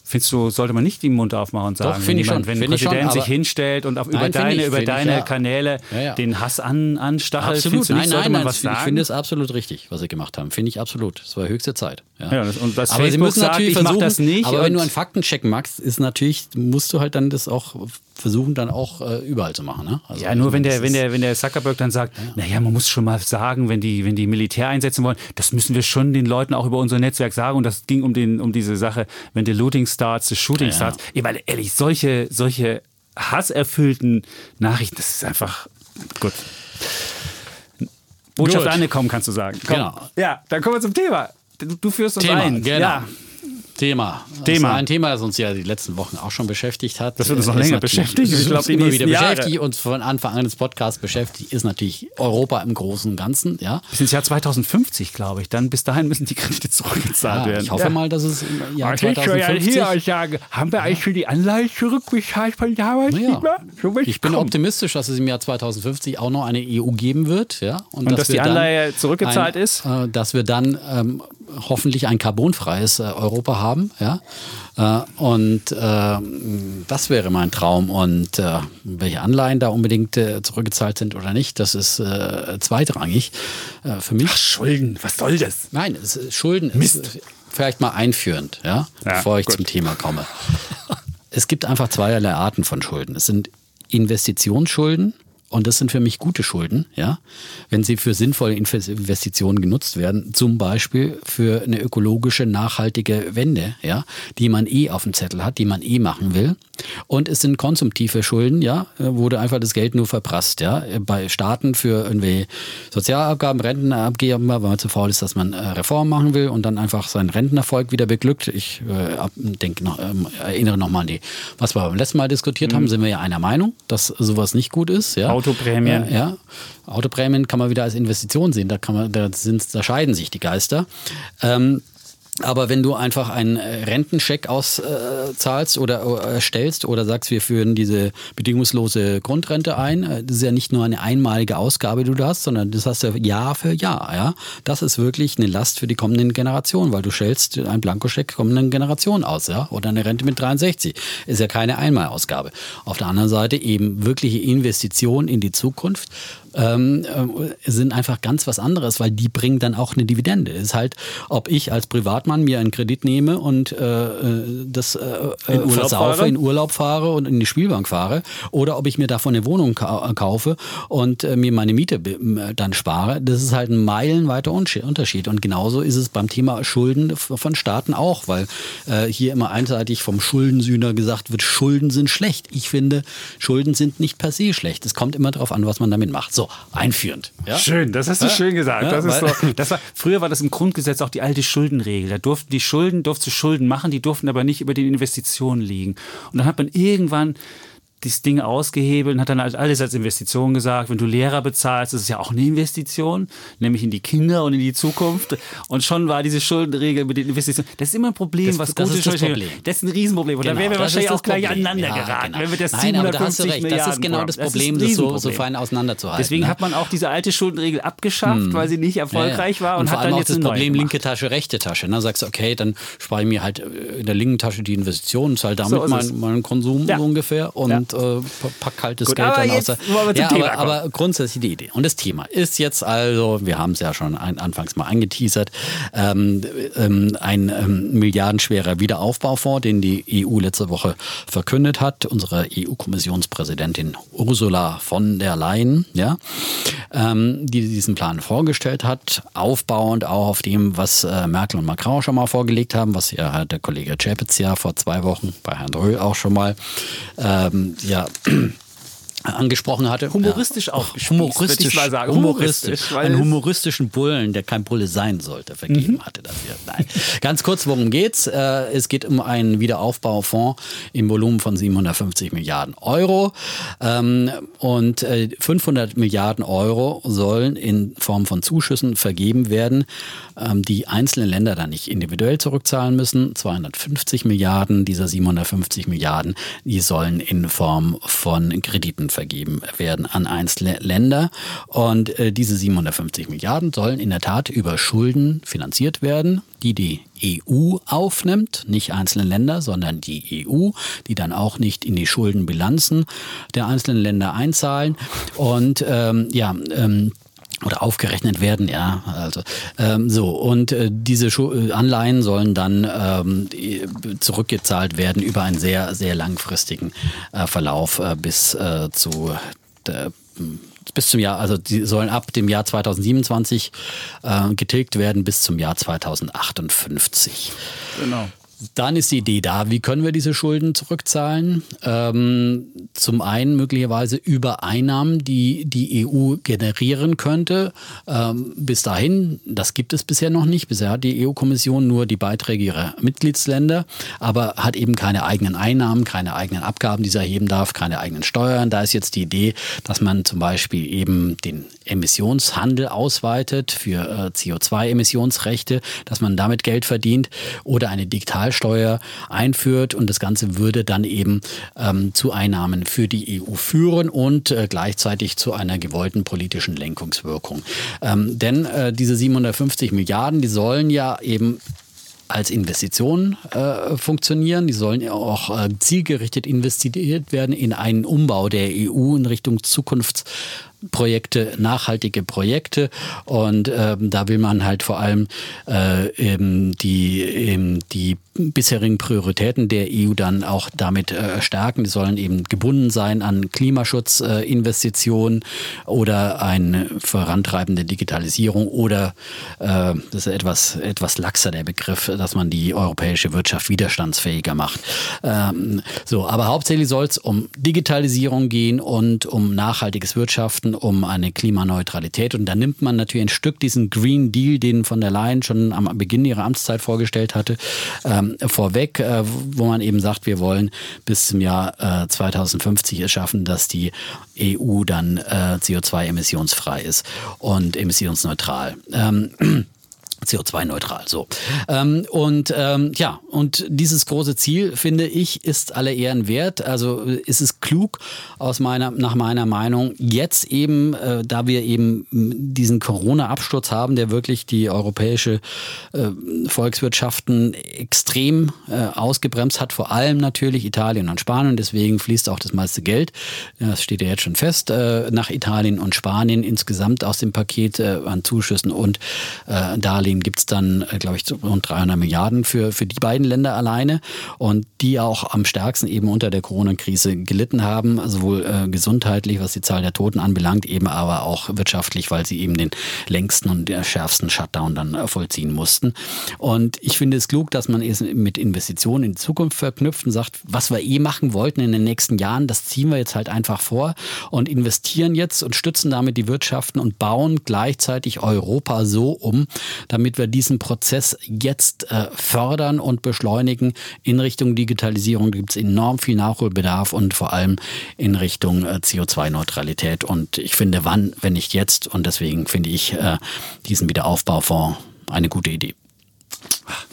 Findest du, sollte man nicht den Mund aufmachen und sagen, Doch, wenn, ich jemand, schon, wenn ein ich schon, Präsident sich hinstellt und auf, über Nein, finde deine, ich, über ich, deine ja. Kanäle Ja, ja. den Hass an, anstachelt, absolut. findest du nicht, Nein, sollte nein, man nein, was ich sagen? finde es absolut richtig, was sie gemacht haben. Finde ich absolut. Es war höchste Zeit. Ja, das- und dass aber sie Facebook müssen sagt, natürlich ich versuchen, das nicht Aber wenn du einen Faktencheck machst, ist natürlich, musst du halt dann das auch versuchen dann auch äh, überall zu machen. Ne? Also, ja, nur wenn der, wenn, der, wenn der Zuckerberg dann sagt, ja. naja, man muss schon mal sagen, wenn die, wenn die Militär einsetzen wollen, das müssen wir schon den Leuten auch über unser Netzwerk sagen. Und das ging um, den, um diese Sache, wenn der Looting starts, the Shooting ja. starts. Ich meine, ehrlich, solche, solche hasserfüllten Nachrichten, das ist einfach gut. Botschaft Gut. angekommen, kannst du sagen. Komm. Genau. Ja, dann kommen wir zum Thema. Du, du führst uns Thema, ein. Genau. Ja. Thema. Thema. ein Thema, das uns ja die letzten Wochen auch schon beschäftigt hat. Das wird uns noch länger beschäftigen. Ich glaube, immer wieder Jahre. beschäftigt und von Anfang an des Podcasts beschäftigt, ist natürlich Europa im Großen und Ganzen. Ja. Bis ins Jahr 2050, glaube ich. Dann bis dahin müssen die Kredite zurückgezahlt ja, werden. Ich hoffe ja. mal, dass es im Jahr also 2050... Ich hier sagen, haben wir eigentlich schon die Anleihe zurückbezahlt von damals? Ja. So ich bin kommen. optimistisch, dass es im Jahr 2050 auch noch eine EU geben wird. Ja. Und, und dass, dass die Anleihe zurückgezahlt ein, ist? Äh, dass wir dann ähm, hoffentlich ein carbonfreies äh, Europa haben. Ja? Äh, und äh, das wäre mein Traum. Und welche Anleihen da unbedingt zurückgezahlt sind oder nicht, das ist zweitrangig für mich. Ach, Schulden, was soll das? Nein, es, Schulden Mist. ist vielleicht mal einführend, ja? ja bevor ich gut. zum Thema komme. es gibt einfach zweierlei Arten von Schulden. Es sind Investitionsschulden und das sind für mich gute Schulden, ja, wenn sie für sinnvolle Investitionen genutzt werden, zum Beispiel für eine ökologische, nachhaltige Wende, ja, die man eh auf dem Zettel hat, die man eh machen will. Und es sind konsumtive Schulden, ja, wo du einfach das Geld nur verprasst, ja. Bei Staaten für irgendwie Sozialabgaben, Rentenabgaben, weil man zu faul ist, dass man äh, Reformen machen will und dann einfach seinen Rentenerfolg wieder beglückt. Ich äh, denke noch, ähm, erinnere nochmal an die, was wir beim letzten Mal diskutiert mhm. haben, sind wir ja einer Meinung, dass sowas nicht gut ist, ja. Autoprämien. Ja. Autoprämien kann man wieder als Investition sehen. Da, kann man, da, sind, da scheiden sich die Geister. Ähm, aber wenn du einfach einen äh, Rentencheck auszahlst oder erstellst oder sagst, wir führen diese bedingungslose Grundrente ein, äh, das ist ja nicht nur eine einmalige Ausgabe, die du hast, sondern das hast du Jahr für Jahr. Ja? Das ist wirklich eine Last für die kommenden Generationen, weil du stellst einen Blankoscheck kommenden Generationen aus, ja, oder eine Rente mit 63. Ist ja keine Einmalausgabe. Auf der anderen Seite eben wirkliche Investitionen in die Zukunft ähm, äh, sind einfach ganz was anderes, weil die bringen dann auch eine Dividende. Ist halt, ob ich als Privatmann mir einen Kredit nehme und äh, äh das äh, in Urlaub versaufe, fahre. in Urlaub fahre und in die Spielbank fahre, oder ob ich mir davon eine Wohnung ka kaufe und äh, mir meine Miete dann spare, das ist halt ein meilenweiter Unterschied. Und genauso ist es beim Thema Schulden von Staaten auch, weil äh, hier immer einseitig vom Schuldensühner gesagt wird, Schulden sind schlecht. Ich finde, Schulden sind nicht per se schlecht. Es kommt immer darauf an, was man damit macht. So, einführend. Ja? Schön, das hast du ja? schön gesagt. Ja, das ist so, das war, früher war das im Grundgesetz auch die alte Schuldenregel. Da durften die Schulden, durfte Schulden machen, die durften aber nicht über den Investitionen liegen. Und dann hat man irgendwann das Ding ausgehebelt und hat dann halt alles als Investition gesagt. Wenn du Lehrer bezahlst, ist es ja auch eine Investition, nämlich in die Kinder und in die Zukunft. Und schon war diese Schuldenregel mit den Investitionen. Das ist immer ein Problem, das, was das gute ist das, Problem. das ist ein Riesenproblem. Und genau, da wären wir wahrscheinlich auch gleich aneinander ja, geraten, genau. wenn wir das Nein, 750 aber da Milliarden Das ist genau das Problem, das, so, so fein auseinanderzuhalten. Deswegen ne? hat man auch diese alte Schuldenregel abgeschafft, hm. weil sie nicht erfolgreich ja, ja. war und, und hat dann jetzt das Problem linke Tasche, rechte Tasche. Ne? Sagst okay, dann spare ich mir halt äh, in der linken Tasche die Investition, zahle damit so meinen mein Konsum ungefähr und äh, pack kaltes Gut, Geld dann aus. Ja, aber, aber, grundsätzlich die Idee. Und das Thema ist jetzt also, wir haben es ja schon ein, anfangs mal angeteasert, ähm, ähm, ein ähm, milliardenschwerer Wiederaufbaufonds, den die EU letzte Woche verkündet hat. Unsere EU-Kommissionspräsidentin Ursula von der Leyen, ja, ähm, die diesen Plan vorgestellt hat, aufbauend auch auf dem, was äh, Merkel und Macron schon mal vorgelegt haben, was ja der Kollege Chapitz ja vor zwei Wochen bei Herrn Röhl auch schon mal ähm, ja angesprochen hatte. Humoristisch auch. Humoristisch, mal sagen. humoristisch. humoristisch einen humoristischen Bullen, der kein Bulle sein sollte, vergeben mhm. hatte dafür. Nein. Ganz kurz, worum geht's? Äh, es geht um einen Wiederaufbaufonds im Volumen von 750 Milliarden Euro. Ähm, und 500 äh, Milliarden Euro sollen in Form von Zuschüssen vergeben werden, ähm, die einzelne Länder dann nicht individuell zurückzahlen müssen. 250 Milliarden dieser 750 Milliarden, die sollen in Form von Krediten vergeben werden an einzelne Länder. Und äh, diese 750 Milliarden sollen in der Tat über Schulden finanziert werden, die die EU aufnimmt, nicht einzelne Länder, sondern die EU, die dann auch nicht in die Schuldenbilanzen der einzelnen Länder einzahlen. Und ähm, ja, ähm, oder aufgerechnet werden, ja. Also ähm, so und äh, diese Schu äh, Anleihen sollen dann ähm, zurückgezahlt werden über einen sehr sehr langfristigen äh, Verlauf äh, bis äh, zu der, bis zum Jahr, also die sollen ab dem Jahr 2027 äh, getilgt werden bis zum Jahr 2058. Genau. Dann ist die Idee da, wie können wir diese Schulden zurückzahlen? Ähm, zum einen möglicherweise über Einnahmen, die die EU generieren könnte. Ähm, bis dahin, das gibt es bisher noch nicht. Bisher hat die EU-Kommission nur die Beiträge ihrer Mitgliedsländer, aber hat eben keine eigenen Einnahmen, keine eigenen Abgaben, die sie erheben darf, keine eigenen Steuern. Da ist jetzt die Idee, dass man zum Beispiel eben den Emissionshandel ausweitet für äh, CO2-Emissionsrechte, dass man damit Geld verdient oder eine digitale Kapitalsteuer einführt und das Ganze würde dann eben ähm, zu Einnahmen für die EU führen und äh, gleichzeitig zu einer gewollten politischen Lenkungswirkung. Ähm, denn äh, diese 750 Milliarden, die sollen ja eben als Investitionen äh, funktionieren. Die sollen auch äh, zielgerichtet investiert werden in einen Umbau der EU in Richtung Zukunfts Projekte, nachhaltige Projekte. Und ähm, da will man halt vor allem äh, eben die, eben die bisherigen Prioritäten der EU dann auch damit äh, stärken. Die sollen eben gebunden sein an Klimaschutzinvestitionen äh, oder eine vorantreibende Digitalisierung oder äh, das ist etwas, etwas laxer der Begriff, dass man die europäische Wirtschaft widerstandsfähiger macht. Ähm, so, aber hauptsächlich soll es um Digitalisierung gehen und um nachhaltiges Wirtschaften um eine Klimaneutralität. Und da nimmt man natürlich ein Stück diesen Green Deal, den von der Leyen schon am Beginn ihrer Amtszeit vorgestellt hatte, ähm, vorweg, äh, wo man eben sagt, wir wollen bis zum Jahr äh, 2050 es schaffen, dass die EU dann äh, CO2-emissionsfrei ist und emissionsneutral. Ähm, CO2-neutral, so. Ähm, und ähm, ja, und dieses große Ziel, finde ich, ist alle Ehren wert. Also ist es klug, aus meiner, nach meiner Meinung, jetzt eben, äh, da wir eben diesen Corona-Absturz haben, der wirklich die europäische äh, Volkswirtschaften extrem äh, ausgebremst hat, vor allem natürlich Italien und Spanien. Deswegen fließt auch das meiste Geld, das steht ja jetzt schon fest, äh, nach Italien und Spanien insgesamt aus dem Paket äh, an Zuschüssen und äh, Darlehen Außerdem gibt es dann, äh, glaube ich, rund 300 Milliarden für, für die beiden Länder alleine und die auch am stärksten eben unter der Corona-Krise gelitten haben, sowohl äh, gesundheitlich, was die Zahl der Toten anbelangt, eben aber auch wirtschaftlich, weil sie eben den längsten und schärfsten Shutdown dann äh, vollziehen mussten. Und ich finde es klug, dass man es mit Investitionen in die Zukunft verknüpft und sagt, was wir eh machen wollten in den nächsten Jahren, das ziehen wir jetzt halt einfach vor und investieren jetzt und stützen damit die Wirtschaften und bauen gleichzeitig Europa so um, damit damit wir diesen Prozess jetzt äh, fördern und beschleunigen in Richtung Digitalisierung. gibt es enorm viel Nachholbedarf und vor allem in Richtung äh, CO2-Neutralität. Und ich finde, wann, wenn nicht jetzt? Und deswegen finde ich äh, diesen Wiederaufbaufonds eine gute Idee.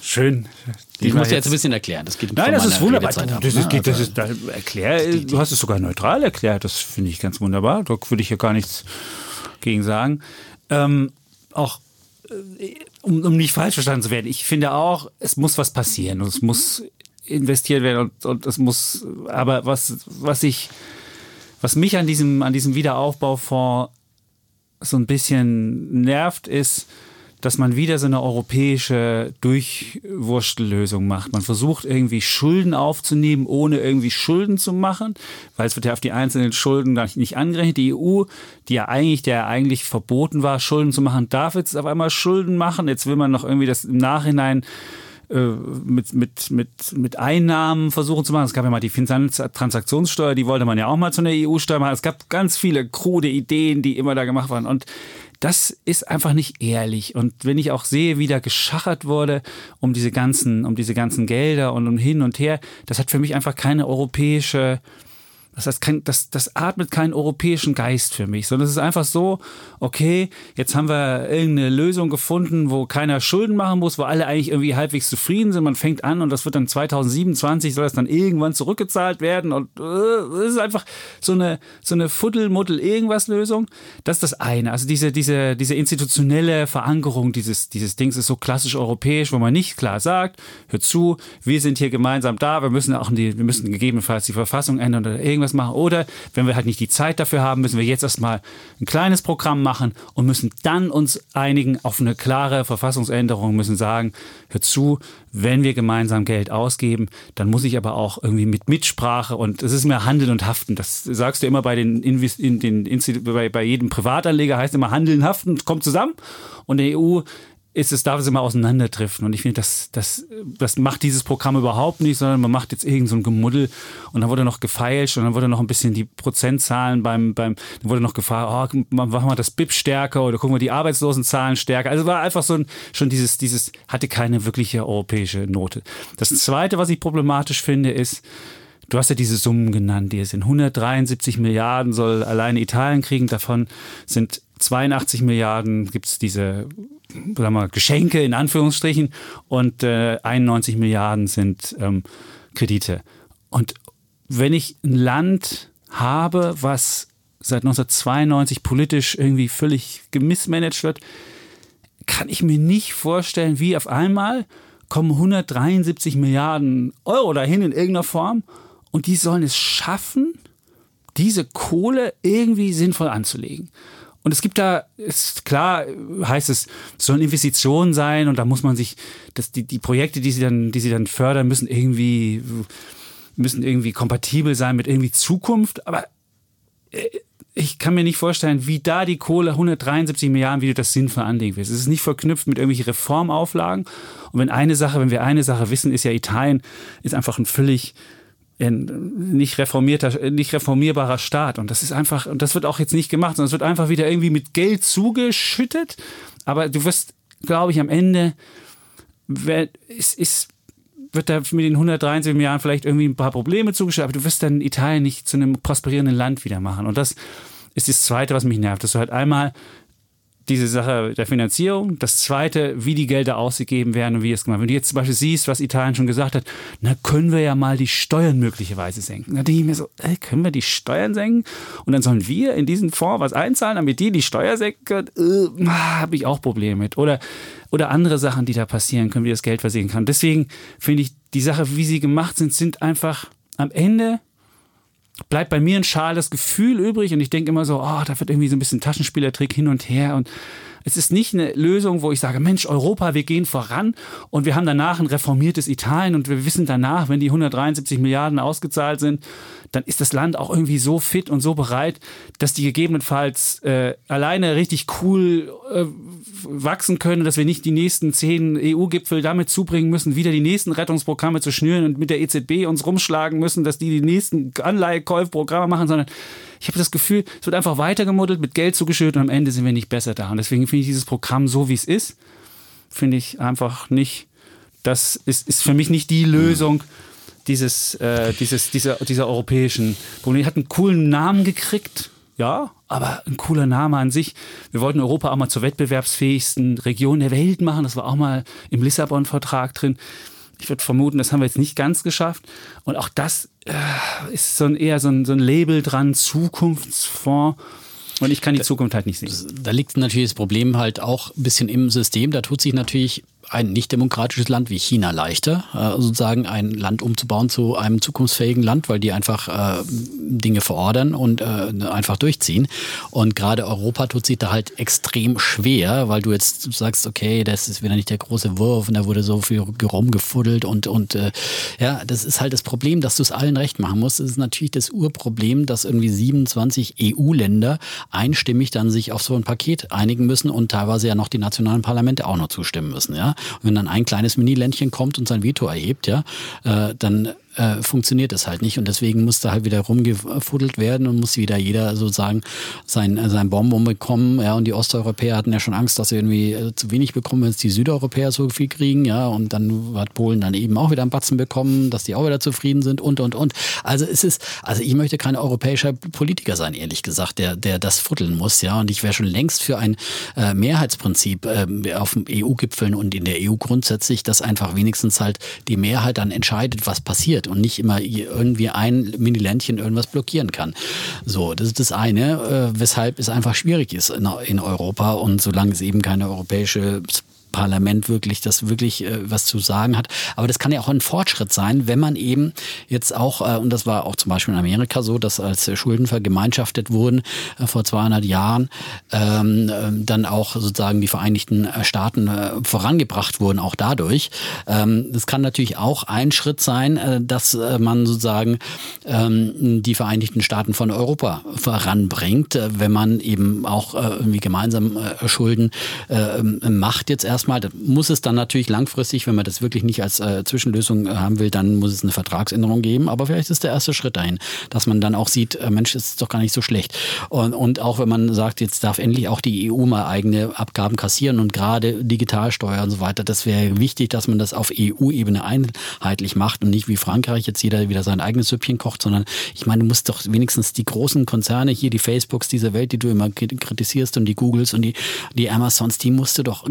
Schön. Ich muss jetzt ein bisschen erklären. Das geht Nein, das ist wunderbar. Das ist, geht, das ist, da erklär, du hast es sogar neutral erklärt. Das finde ich ganz wunderbar. Da würde ich ja gar nichts gegen sagen. Ähm, auch äh, um, um nicht falsch verstanden zu werden, ich finde auch, es muss was passieren und es muss investiert werden und, und es muss, aber was, was ich, was mich an diesem, an diesem Wiederaufbaufonds so ein bisschen nervt, ist, dass man wieder so eine europäische Durchwurstellösung macht. Man versucht irgendwie Schulden aufzunehmen, ohne irgendwie Schulden zu machen, weil es wird ja auf die einzelnen Schulden nicht angerechnet. Die EU, die ja eigentlich, der eigentlich verboten war, Schulden zu machen, darf jetzt auf einmal Schulden machen. Jetzt will man noch irgendwie das im Nachhinein mit, mit, mit, mit Einnahmen versuchen zu machen. Es gab ja mal die Finanztransaktionssteuer, die wollte man ja auch mal zu einer EU-Steuer machen. Es gab ganz viele krude Ideen, die immer da gemacht waren. Und das ist einfach nicht ehrlich. Und wenn ich auch sehe, wie da geschachert wurde um diese ganzen, um diese ganzen Gelder und um hin und her, das hat für mich einfach keine europäische das heißt, kein, das, das atmet keinen europäischen Geist für mich, sondern es ist einfach so, okay, jetzt haben wir irgendeine Lösung gefunden, wo keiner Schulden machen muss, wo alle eigentlich irgendwie halbwegs zufrieden sind. Man fängt an und das wird dann 2027, soll das dann irgendwann zurückgezahlt werden und äh, es ist einfach so eine, so eine Fuddel-Muddel-Irgendwas-Lösung. Das ist das eine. Also diese, diese, diese institutionelle Verankerung dieses, dieses Dings ist so klassisch europäisch, wo man nicht klar sagt, hör zu, wir sind hier gemeinsam da, wir müssen auch die, wir müssen gegebenenfalls die Verfassung ändern oder irgendwas irgendwas machen. Oder wenn wir halt nicht die Zeit dafür haben, müssen wir jetzt erstmal ein kleines Programm machen und müssen dann uns einigen auf eine klare Verfassungsänderung, müssen sagen, hör zu, wenn wir gemeinsam Geld ausgeben, dann muss ich aber auch irgendwie mit Mitsprache und es ist mehr Handeln und Haften. Das sagst du immer bei den, Invest in den bei, bei jedem Privatanleger heißt immer Handeln, Haften, kommt zusammen. Und der EU ist es, darf es immer auseinanderdriften. Und ich finde, das, das, das macht dieses Programm überhaupt nicht, sondern man macht jetzt irgend so ein Gemuddel und dann wurde noch gefeilscht und dann wurde noch ein bisschen die Prozentzahlen beim, beim, dann wurde noch gefragt, oh, machen wir das BIP stärker oder gucken wir die Arbeitslosenzahlen stärker. Also war einfach so ein, schon dieses, dieses, hatte keine wirkliche europäische Note. Das zweite, was ich problematisch finde, ist, Du hast ja diese Summen genannt, die sind 173 Milliarden soll alleine Italien kriegen, davon sind 82 Milliarden gibt es diese sagen wir, Geschenke in Anführungsstrichen und äh, 91 Milliarden sind ähm, Kredite. Und wenn ich ein Land habe, was seit 1992 politisch irgendwie völlig gemissmanagt wird, kann ich mir nicht vorstellen, wie auf einmal kommen 173 Milliarden Euro dahin in irgendeiner Form und die sollen es schaffen, diese Kohle irgendwie sinnvoll anzulegen. Und es gibt da, ist klar, heißt es, sollen Investitionen sein und da muss man sich, dass die, die Projekte, die sie dann, die sie dann fördern, müssen irgendwie, müssen irgendwie kompatibel sein mit irgendwie Zukunft. Aber äh, ich kann mir nicht vorstellen, wie da die Kohle 173 Milliarden, wie du das sinnvoll anlegen willst. Es ist nicht verknüpft mit irgendwelchen Reformauflagen. Und wenn eine Sache, wenn wir eine Sache wissen, ist ja Italien ist einfach ein völlig nicht reformierter, nicht reformierbarer Staat. Und das ist einfach, und das wird auch jetzt nicht gemacht, sondern es wird einfach wieder irgendwie mit Geld zugeschüttet. Aber du wirst, glaube ich, am Ende, es ist, wird da mit den 173 Jahren vielleicht irgendwie ein paar Probleme zugeschüttet, aber du wirst dann Italien nicht zu einem prosperierenden Land wieder machen. Und das ist das Zweite, was mich nervt, dass du halt einmal diese Sache der Finanzierung. Das zweite, wie die Gelder ausgegeben werden und wie es gemacht wird. Wenn du jetzt zum Beispiel siehst, was Italien schon gesagt hat, na, können wir ja mal die Steuern möglicherweise senken. Da denke ich mir so, ey, können wir die Steuern senken? Und dann sollen wir in diesen Fonds was einzahlen, damit die die Steuer senken können? Äh, Habe ich auch Probleme mit. Oder, oder andere Sachen, die da passieren können, wie das Geld versehen kann. Deswegen finde ich, die Sache, wie sie gemacht sind, sind einfach am Ende bleibt bei mir ein schales Gefühl übrig und ich denke immer so, oh, da wird irgendwie so ein bisschen Taschenspielertrick hin und her und es ist nicht eine Lösung, wo ich sage, Mensch, Europa, wir gehen voran und wir haben danach ein reformiertes Italien und wir wissen danach, wenn die 173 Milliarden ausgezahlt sind, dann ist das Land auch irgendwie so fit und so bereit, dass die gegebenenfalls äh, alleine richtig cool äh, wachsen können, dass wir nicht die nächsten zehn EU-Gipfel damit zubringen müssen, wieder die nächsten Rettungsprogramme zu schnüren und mit der EZB uns rumschlagen müssen, dass die die nächsten Anleihekäufprogramme machen, sondern ich habe das Gefühl, es wird einfach weitergemuddelt, mit Geld zugeschüttet und am Ende sind wir nicht besser da. Und deswegen finde ich dieses Programm so, wie es ist, finde ich einfach nicht, das ist, ist für mich nicht die Lösung dieses, äh, dieses, dieser, dieser europäischen Probleme. Hat einen coolen Namen gekriegt, ja, aber ein cooler Name an sich. Wir wollten Europa auch mal zur wettbewerbsfähigsten Region der Welt machen. Das war auch mal im Lissabon-Vertrag drin. Ich würde vermuten, das haben wir jetzt nicht ganz geschafft. Und auch das äh, ist so ein, eher so ein, so ein Label dran, Zukunftsfonds. Und ich kann die Zukunft halt nicht sehen. Da liegt natürlich das Problem halt auch ein bisschen im System. Da tut sich natürlich ein nicht demokratisches Land wie China leichter, äh, sozusagen ein Land umzubauen zu einem zukunftsfähigen Land, weil die einfach äh, Dinge verordern und äh, einfach durchziehen. Und gerade Europa tut sich da halt extrem schwer, weil du jetzt sagst, okay, das ist wieder nicht der große Wurf und da wurde so viel rumgefuddelt und, und äh, ja, das ist halt das Problem, dass du es allen recht machen musst. Das ist natürlich das Urproblem, dass irgendwie 27 EU-Länder einstimmig dann sich auf so ein Paket einigen müssen und teilweise ja noch die nationalen Parlamente auch noch zustimmen müssen. Ja? Und wenn dann ein kleines Mini-Ländchen kommt und sein Veto erhebt, ja, äh, dann äh, funktioniert das halt nicht. Und deswegen muss da halt wieder rumgefuddelt werden und muss wieder jeder sozusagen sein, äh, sein Bonbon bekommen. Ja, und die Osteuropäer hatten ja schon Angst, dass sie irgendwie äh, zu wenig bekommen, wenn es die Südeuropäer so viel kriegen. Ja, und dann hat Polen dann eben auch wieder einen Batzen bekommen, dass die auch wieder zufrieden sind und, und, und. Also es ist, also ich möchte kein europäischer Politiker sein, ehrlich gesagt, der, der das fuddeln muss. Ja, und ich wäre schon längst für ein äh, Mehrheitsprinzip äh, auf EU-Gipfeln und in der EU grundsätzlich, dass einfach wenigstens halt die Mehrheit dann entscheidet, was passiert passiert und nicht immer irgendwie ein Mini-Ländchen irgendwas blockieren kann. So, das ist das eine, äh, weshalb es einfach schwierig ist in Europa und solange es eben keine europäische Parlament wirklich das wirklich äh, was zu sagen hat. Aber das kann ja auch ein Fortschritt sein, wenn man eben jetzt auch, äh, und das war auch zum Beispiel in Amerika so, dass als Schulden vergemeinschaftet wurden äh, vor 200 Jahren, ähm, äh, dann auch sozusagen die Vereinigten Staaten äh, vorangebracht wurden, auch dadurch. Ähm, das kann natürlich auch ein Schritt sein, äh, dass äh, man sozusagen ähm, die Vereinigten Staaten von Europa voranbringt, äh, wenn man eben auch äh, irgendwie gemeinsam äh, Schulden äh, macht jetzt erstmal. Muss es dann natürlich langfristig, wenn man das wirklich nicht als äh, Zwischenlösung äh, haben will, dann muss es eine Vertragsänderung geben. Aber vielleicht ist der erste Schritt dahin, dass man dann auch sieht, äh, Mensch, ist doch gar nicht so schlecht. Und, und auch wenn man sagt, jetzt darf endlich auch die EU mal eigene Abgaben kassieren und gerade Digitalsteuer und so weiter, das wäre wichtig, dass man das auf EU-Ebene einheitlich macht und nicht wie Frankreich jetzt jeder wieder sein eigenes Süppchen kocht, sondern ich meine, du musst doch wenigstens die großen Konzerne hier, die Facebooks dieser Welt, die du immer kritisierst und die Googles und die, die Amazons, die musst du doch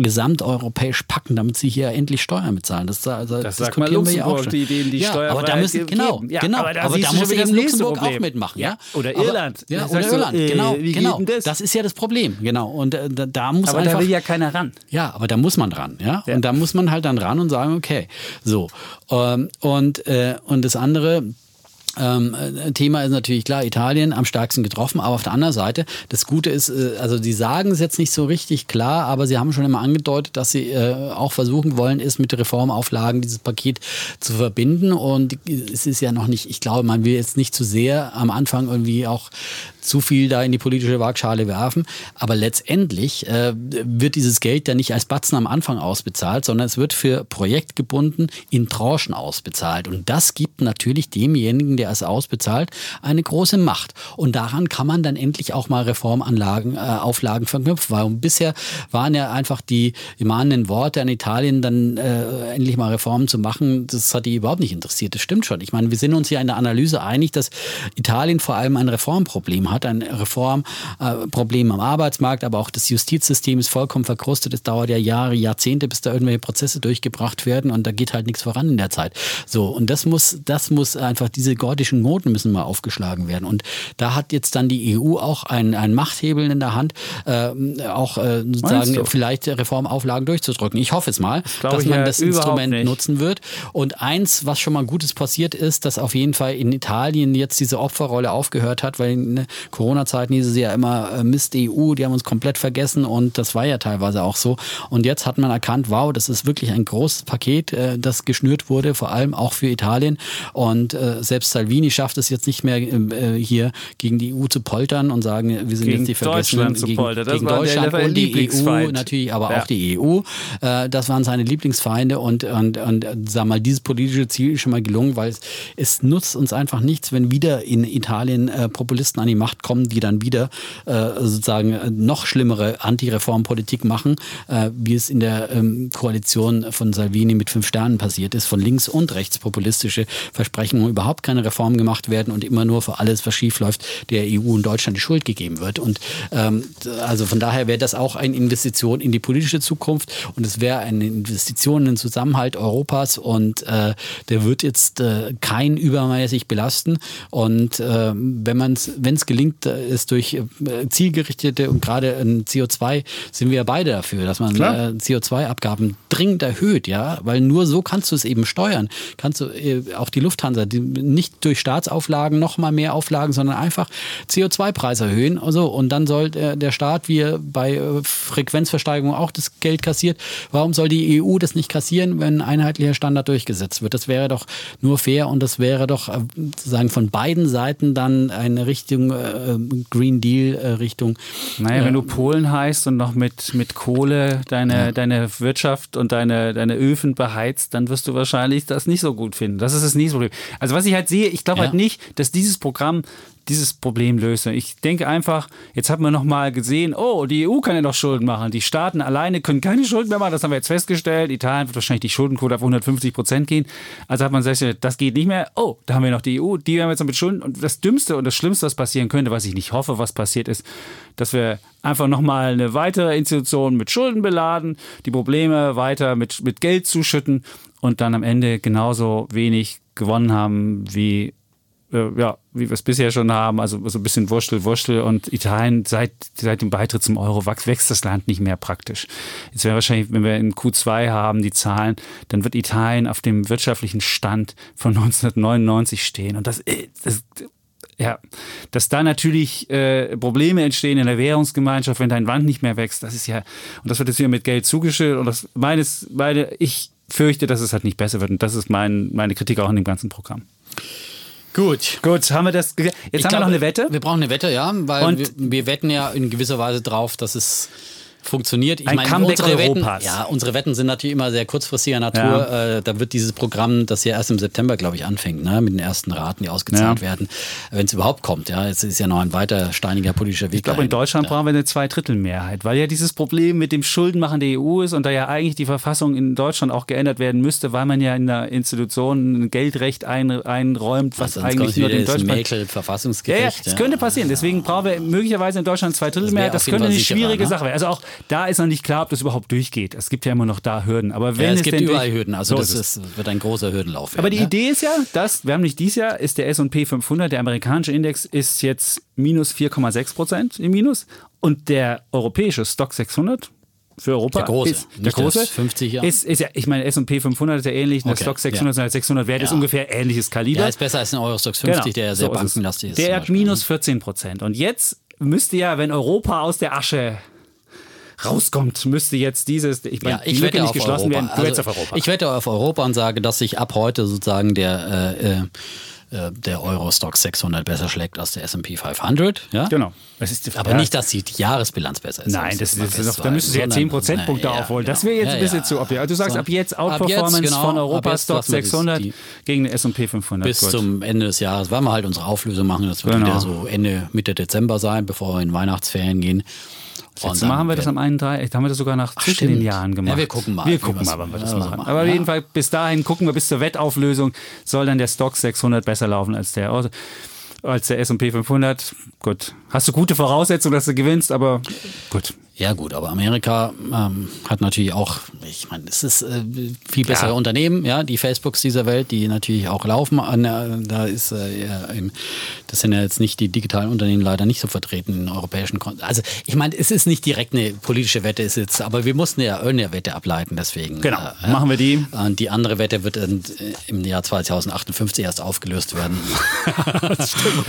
gesamteuropäisch packen, damit sie hier endlich Steuern bezahlen. Das, also, das sagt man Luxemburg, ja auch die, denen die ja, aber da müssen, genau, ja, genau, aber da, aber da muss eben Luxemburg auch mitmachen. Ja? Oder Irland. Aber, ja, oder Irland, äh, genau, genau. Das? das? ist ja das Problem, genau. Und äh, da, da, muss aber einfach, da will ja keiner ran. Ja, aber da muss man ran, ja. Und da muss man halt dann ran und sagen, okay, so. Ähm, und, äh, und das andere, ähm, äh, Thema ist natürlich klar, Italien am stärksten getroffen, aber auf der anderen Seite, das Gute ist, äh, also sie sagen es jetzt nicht so richtig klar, aber sie haben schon immer angedeutet, dass sie äh, auch versuchen wollen, ist mit Reformauflagen dieses Paket zu verbinden und es ist ja noch nicht, ich glaube, man will jetzt nicht zu sehr am Anfang irgendwie auch zu viel da in die politische Waagschale werfen. Aber letztendlich äh, wird dieses Geld ja nicht als Batzen am Anfang ausbezahlt, sondern es wird für Projekt gebunden in Tranchen ausbezahlt. Und das gibt natürlich demjenigen, der es ausbezahlt, eine große Macht. Und daran kann man dann endlich auch mal Reformanlagen, äh, Auflagen verknüpfen. Weil bisher waren ja einfach die mahnenden Worte an Italien, dann äh, endlich mal Reformen zu machen, das hat die überhaupt nicht interessiert. Das stimmt schon. Ich meine, wir sind uns ja in der Analyse einig, dass Italien vor allem ein Reformproblem hat ein Reformproblem äh, am Arbeitsmarkt, aber auch das Justizsystem ist vollkommen verkrustet. Es dauert ja Jahre, Jahrzehnte, bis da irgendwelche Prozesse durchgebracht werden und da geht halt nichts voran in der Zeit. So, und das muss, das muss einfach, diese gordischen Noten müssen mal aufgeschlagen werden. Und da hat jetzt dann die EU auch einen, einen Machthebel in der Hand, äh, auch äh, sozusagen vielleicht Reformauflagen durchzudrücken. Ich hoffe es mal, das dass man ja das Instrument nicht. nutzen wird. Und eins, was schon mal Gutes passiert ist, dass auf jeden Fall in Italien jetzt diese Opferrolle aufgehört hat, weil ne, Corona-Zeiten hieß es ja immer äh, Mist EU, die haben uns komplett vergessen und das war ja teilweise auch so. Und jetzt hat man erkannt, wow, das ist wirklich ein großes Paket, äh, das geschnürt wurde, vor allem auch für Italien. Und äh, selbst Salvini schafft es jetzt nicht mehr hier gegen die EU zu poltern und sagen, wir sind gegen jetzt die Vergessenen gegen, gegen Deutschland und die EU natürlich, aber ja. auch die EU. das waren seine Lieblingsfeinde und, und, und sag mal, dieses politische Ziel ist schon mal gelungen, weil es, es nutzt uns einfach nichts, wenn wieder in Italien Populisten an die Macht kommen, die dann wieder äh, sozusagen noch schlimmere Antireformpolitik machen, äh, wie es in der ähm, Koalition von Salvini mit fünf Sternen passiert ist, von links und rechts populistische Versprechungen, überhaupt keine Reformen gemacht werden und immer nur für alles, was schief läuft, der EU und Deutschland die Schuld gegeben wird. Und ähm, also von daher wäre das auch eine Investition in die politische Zukunft und es wäre eine Investition in den Zusammenhalt Europas und äh, der wird jetzt äh, kein übermäßig belasten. Und äh, wenn man es, wenn es gelingt, es durch äh, zielgerichtete und gerade ein CO2 sind wir ja beide dafür, dass man äh, CO2-Abgaben dringend erhöht, ja, weil nur so kannst du es eben steuern. Kannst du äh, auch die Lufthansa die, nicht durch Staatsauflagen noch mal mehr Auflagen, sondern einfach CO2-Preis erhöhen. Also, und dann soll der, der Staat, wie er bei Frequenzversteigerung auch das Geld kassiert, warum soll die EU das nicht kassieren, wenn ein einheitlicher Standard durchgesetzt wird? Das wäre doch nur fair und das wäre doch sozusagen von beiden Seiten dann eine Richtung äh, Green Deal äh, Richtung. Naja, wenn du Polen heißt und noch mit, mit Kohle deine, ja. deine Wirtschaft und deine, deine Öfen beheizt, dann wirst du wahrscheinlich das nicht so gut finden. Das ist das nächste Problem. Also was ich halt sehe, ich glaube ja. halt nicht, dass dieses Programm dieses Problem löse. Ich denke einfach, jetzt hat man nochmal gesehen, oh, die EU kann ja doch Schulden machen. Die Staaten alleine können keine Schulden mehr machen. Das haben wir jetzt festgestellt. Italien wird wahrscheinlich die Schuldenquote auf 150 Prozent gehen. Also hat man gesagt, das geht nicht mehr. Oh, da haben wir noch die EU. Die haben jetzt noch mit Schulden. Und das Dümmste und das Schlimmste, was passieren könnte, was ich nicht hoffe, was passiert ist, dass wir einfach nochmal eine weitere Institution mit Schulden beladen, die Probleme weiter mit, mit Geld zuschütten und dann am Ende genauso wenig gewonnen haben wie äh, ja, wie wir es bisher schon haben, also so ein bisschen Wurstel, Wurstel. Und Italien seit, seit dem Beitritt zum Euro wächst das Land nicht mehr praktisch. Jetzt wäre wahrscheinlich, wenn wir in Q2 haben, die Zahlen, dann wird Italien auf dem wirtschaftlichen Stand von 1999 stehen. Und das, äh, das ja, dass da natürlich äh, Probleme entstehen in der Währungsgemeinschaft, wenn dein Wand nicht mehr wächst, das ist ja, und das wird jetzt hier mit Geld zugeschüttet. Und das meines, meine, ich fürchte, dass es halt nicht besser wird und das ist mein, meine Kritik auch in dem ganzen Programm. Gut. Gut, haben wir das. Jetzt ich haben glaub, wir noch eine Wette. Wir brauchen eine Wette, ja, weil wir, wir, wetten ja in gewisser Weise drauf, dass es funktioniert. Ich Ein meine, Comeback unsere Europas. Wetten, ja, unsere Wetten sind natürlich immer sehr kurzfristiger Natur. Ja. Äh, da wird dieses Programm, das ja erst im September, glaube ich, anfängt, ne, mit den ersten Raten, die ausgezahlt ja. werden, wenn es überhaupt kommt. Ja, es ist ja noch ein weiter steiniger politischer Weg. Ich glaube, in Deutschland ja. brauchen wir eine Zweidrittelmehrheit, weil ja dieses Problem mit dem Schuldenmachen der EU ist und da ja eigentlich die Verfassung in Deutschland auch geändert werden müsste, weil man ja in der Institution ein Geldrecht ein, einräumt, was also eigentlich nur den Deutschland. Mäkel, Verfassungsgericht. Ja, ja, das könnte passieren. Deswegen brauchen wir möglicherweise in Deutschland Zweidrittelmehrheit. Das, das könnte eine schwierige ne? Sache werden. Also auch da ist noch nicht klar ob das überhaupt durchgeht. Es gibt ja immer noch da Hürden. Aber wenn ja, es, es gibt überall Hürden. Also so das ist, wird ein großer Hürdenlauf. Aber die ja? Idee ist ja, dass, wir haben nicht dieses Jahr, ist der S&P 500, der amerikanische Index, ist jetzt minus 4,6 Prozent im Minus. Und der europäische Stock 600 für Europa der große, ist der große 50 Jahre. Ist, ist ja, ich meine S&P 500 ist ja ähnlich, okay, der Stock 600 ja. 600 Wert ja. ist ungefähr ähnliches Kaliber. Ja, ist besser als ein Eurostox 50, genau. der ja sehr so bankenlastig ist. Der hat minus 14 Prozent und jetzt müsste ja, wenn Europa aus der Asche rauskommt, müsste jetzt dieses, ich meine, ja, ich die Lücke nicht geschlossen Europa. werden. Du also, auf Europa. Ich wette auf Europa und sage, dass sich ab heute sozusagen der äh, äh der Eurostock 600 besser schlägt als der S&P 500. Ja? Genau. Die, Aber ja. nicht, dass die, Jahresbilanz besser ist. Nein, das, das, das, da müssen Sie ja 10 Prozentpunkte ja, aufholen. Genau. Das wäre jetzt ein bisschen zu obvious. Also du sagst so. ab jetzt Outperformance ab jetzt, genau, von Europa Stock 600 die, gegen den S&P 500. Bis Gut. zum Ende des Jahres, weil wir halt unsere Auflösung machen. Das wird genau. wieder so Ende, Mitte Dezember sein, bevor wir in Weihnachtsferien gehen. Letztes Mal haben wir das am 31. haben wir das sogar nach zwischen stimmt. den Jahren gemacht. Ja, wir gucken mal. Wir gucken mal, wann wir das machen. machen. Aber auf jeden Fall, bis dahin gucken wir bis zur Wettauflösung, soll dann der Stock 600 besser laufen als der, als der S&P 500. Gut. Hast du gute Voraussetzungen, dass du gewinnst, aber gut. Ja gut, aber Amerika ähm, hat natürlich auch, ich meine, es ist äh, viel bessere ja. Unternehmen, ja, die Facebooks dieser Welt, die natürlich auch laufen. An, äh, da ist äh, das sind ja jetzt nicht die digitalen Unternehmen leider nicht so vertreten in europäischen Kon Also ich meine, es ist nicht direkt eine politische Wette, ist jetzt, aber wir mussten ja eine Wette ableiten, deswegen. Genau, äh, machen wir die. Und die andere Wette wird in, im Jahr 2058 erst aufgelöst werden. das stimmt.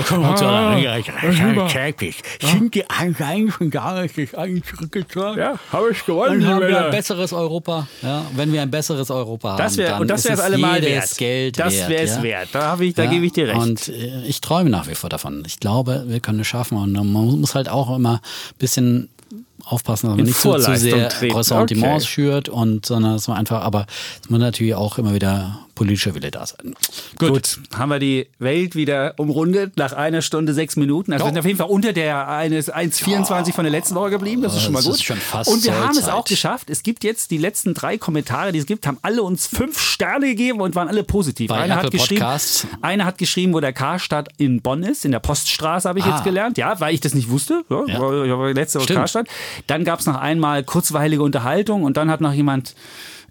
Sind die eigentlich schon gar nicht eigentlich zurückgezogen. Ja, habe ich gewonnen. Dann haben wir ein besseres Europa. Ja, wenn wir ein besseres Europa das wär, haben, und das wäre es allemal wert. Geld das wäre es ja? wert. Da, ich, da ja, gebe ich dir recht. Und äh, ich träume nach wie vor davon. Ich glaube, wir können es schaffen. Und man muss halt auch immer ein bisschen aufpassen, dass man nicht zu, zu sehr Ressentiments okay. schürt und sondern dass man einfach, aber es muss natürlich auch immer wieder politischer Wille da sein. Gut. Gut. haben wir die Welt wieder umrundet nach einer Stunde sechs Minuten. Also wir sind auf jeden Fall unter der eines 1,24 ja. von der letzten Woche geblieben. Das ist schon mal das gut. Ist schon fast Und wir haben es auch geschafft. Es gibt jetzt die letzten drei Kommentare, die es gibt, haben alle uns fünf Sterne gegeben und waren alle positiv. Bei einer hat, geschrieben, einer hat geschrieben, wo der Karstadt in Bonn ist, in der Poststraße habe ich ah. jetzt gelernt. Ja, weil ich das nicht wusste. Ja, ja. Letzte Woche Karstadt. Dann gab es noch einmal kurzweilige Unterhaltung und dann hat noch jemand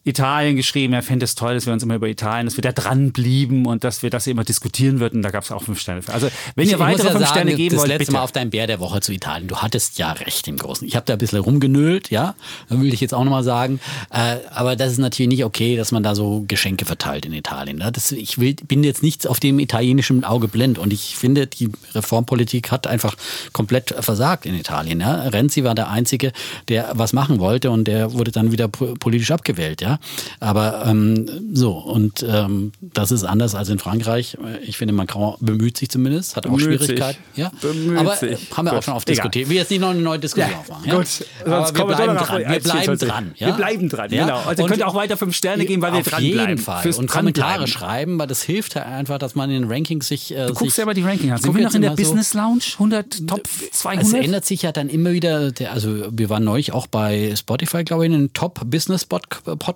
Italien geschrieben, er fände es toll, dass wir uns immer über Italien, dass wir da dran blieben und dass wir das immer diskutieren würden. Da gab es auch fünf Sterne für. Also wenn ich, ihr weitere ja fünf sagen, Sterne geben das wollt, letzte bitte. Mal auf dein Bär der Woche zu Italien. Du hattest ja recht im Großen. Ich habe da ein bisschen rumgenölt, ja. Da will ich jetzt auch nochmal sagen. Äh, aber das ist natürlich nicht okay, dass man da so Geschenke verteilt in Italien. Ne? Das, ich will, bin jetzt nicht auf dem italienischen Auge blind und ich finde, die Reformpolitik hat einfach komplett versagt in Italien. Ja? Renzi war der Einzige, der was machen wollte und der wurde dann wieder politisch abgewählt, ja. Aber ähm, so, und ähm, das ist anders als in Frankreich. Ich finde, Macron bemüht sich zumindest, hat auch bemüht Schwierigkeiten. Ja? Bemüht Aber sich. haben wir auch schon oft diskutiert. Wir jetzt nicht noch eine neue Diskussion ja, aufmachen. Ja? Gut, Aber wir bleiben dran. Wir bleiben dran. Ja? Wir bleiben dran, ja? genau. Also ihr könnt auch weiter fünf Sterne geben, weil wir dran bleiben. Auf jeden Fall. Fürs und Kommentare schreiben, weil das hilft halt einfach, dass man in den Rankings sich... Äh, du guckst ja mal die Rankings an. Sind wir noch in der Business Lounge? 100, Top 200? Es ändert sich ja dann immer wieder, also wir waren neulich auch bei Spotify, glaube ich, in den Top Business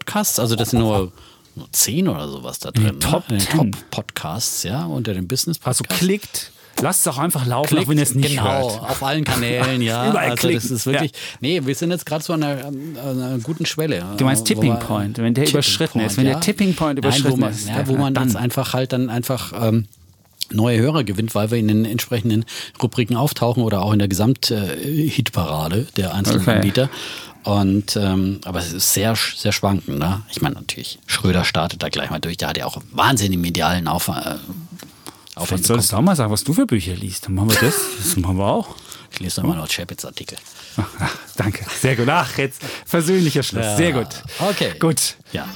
Podcasts. Also das sind nur zehn oder sowas da drin. Top, ne? Top Podcasts, ja, unter den Business Podcasts. Also klickt. Lasst es auch einfach laufen, Klickt, auch wenn ihr es nicht genau, hört. auf allen Kanälen, ja. Überall also klicken. das ist wirklich, ja. nee, wir sind jetzt gerade so an einer, einer, guten Schwelle. Du meinst Tipping wir, Point, wenn der überschritten Point, ist, wenn ja. der Tipping Point überschritten Nein, wo man, ist. Ja, wo man dann. einfach halt dann einfach ähm, neue Hörer gewinnt, weil wir in den entsprechenden Rubriken auftauchen oder auch in der Gesamt-Hitparade der einzelnen Okay. Anbieter. Und ähm, aber es ist sehr, sehr schwankend. Ne? Ich meine natürlich, Schröder startet da gleich mal durch. Der hat ja auch wahnsinnig medialen Aufwand. Äh, Aufwand Vielleicht solltest du auch mal sagen, was du für Bücher liest. Dann machen wir das. Das machen wir auch. Ich lese nochmal noch Chapitz-Artikel. Ach, danke. Sehr gut. Ach, jetzt versöhnlicher Schluss. Sehr gut. Okay. Gut. Ja.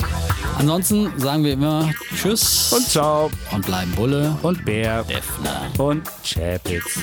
Ansonsten sagen wir immer Tschüss Und ciao. und bleiben Bulle Und Bär. Defner. Und Chapitz.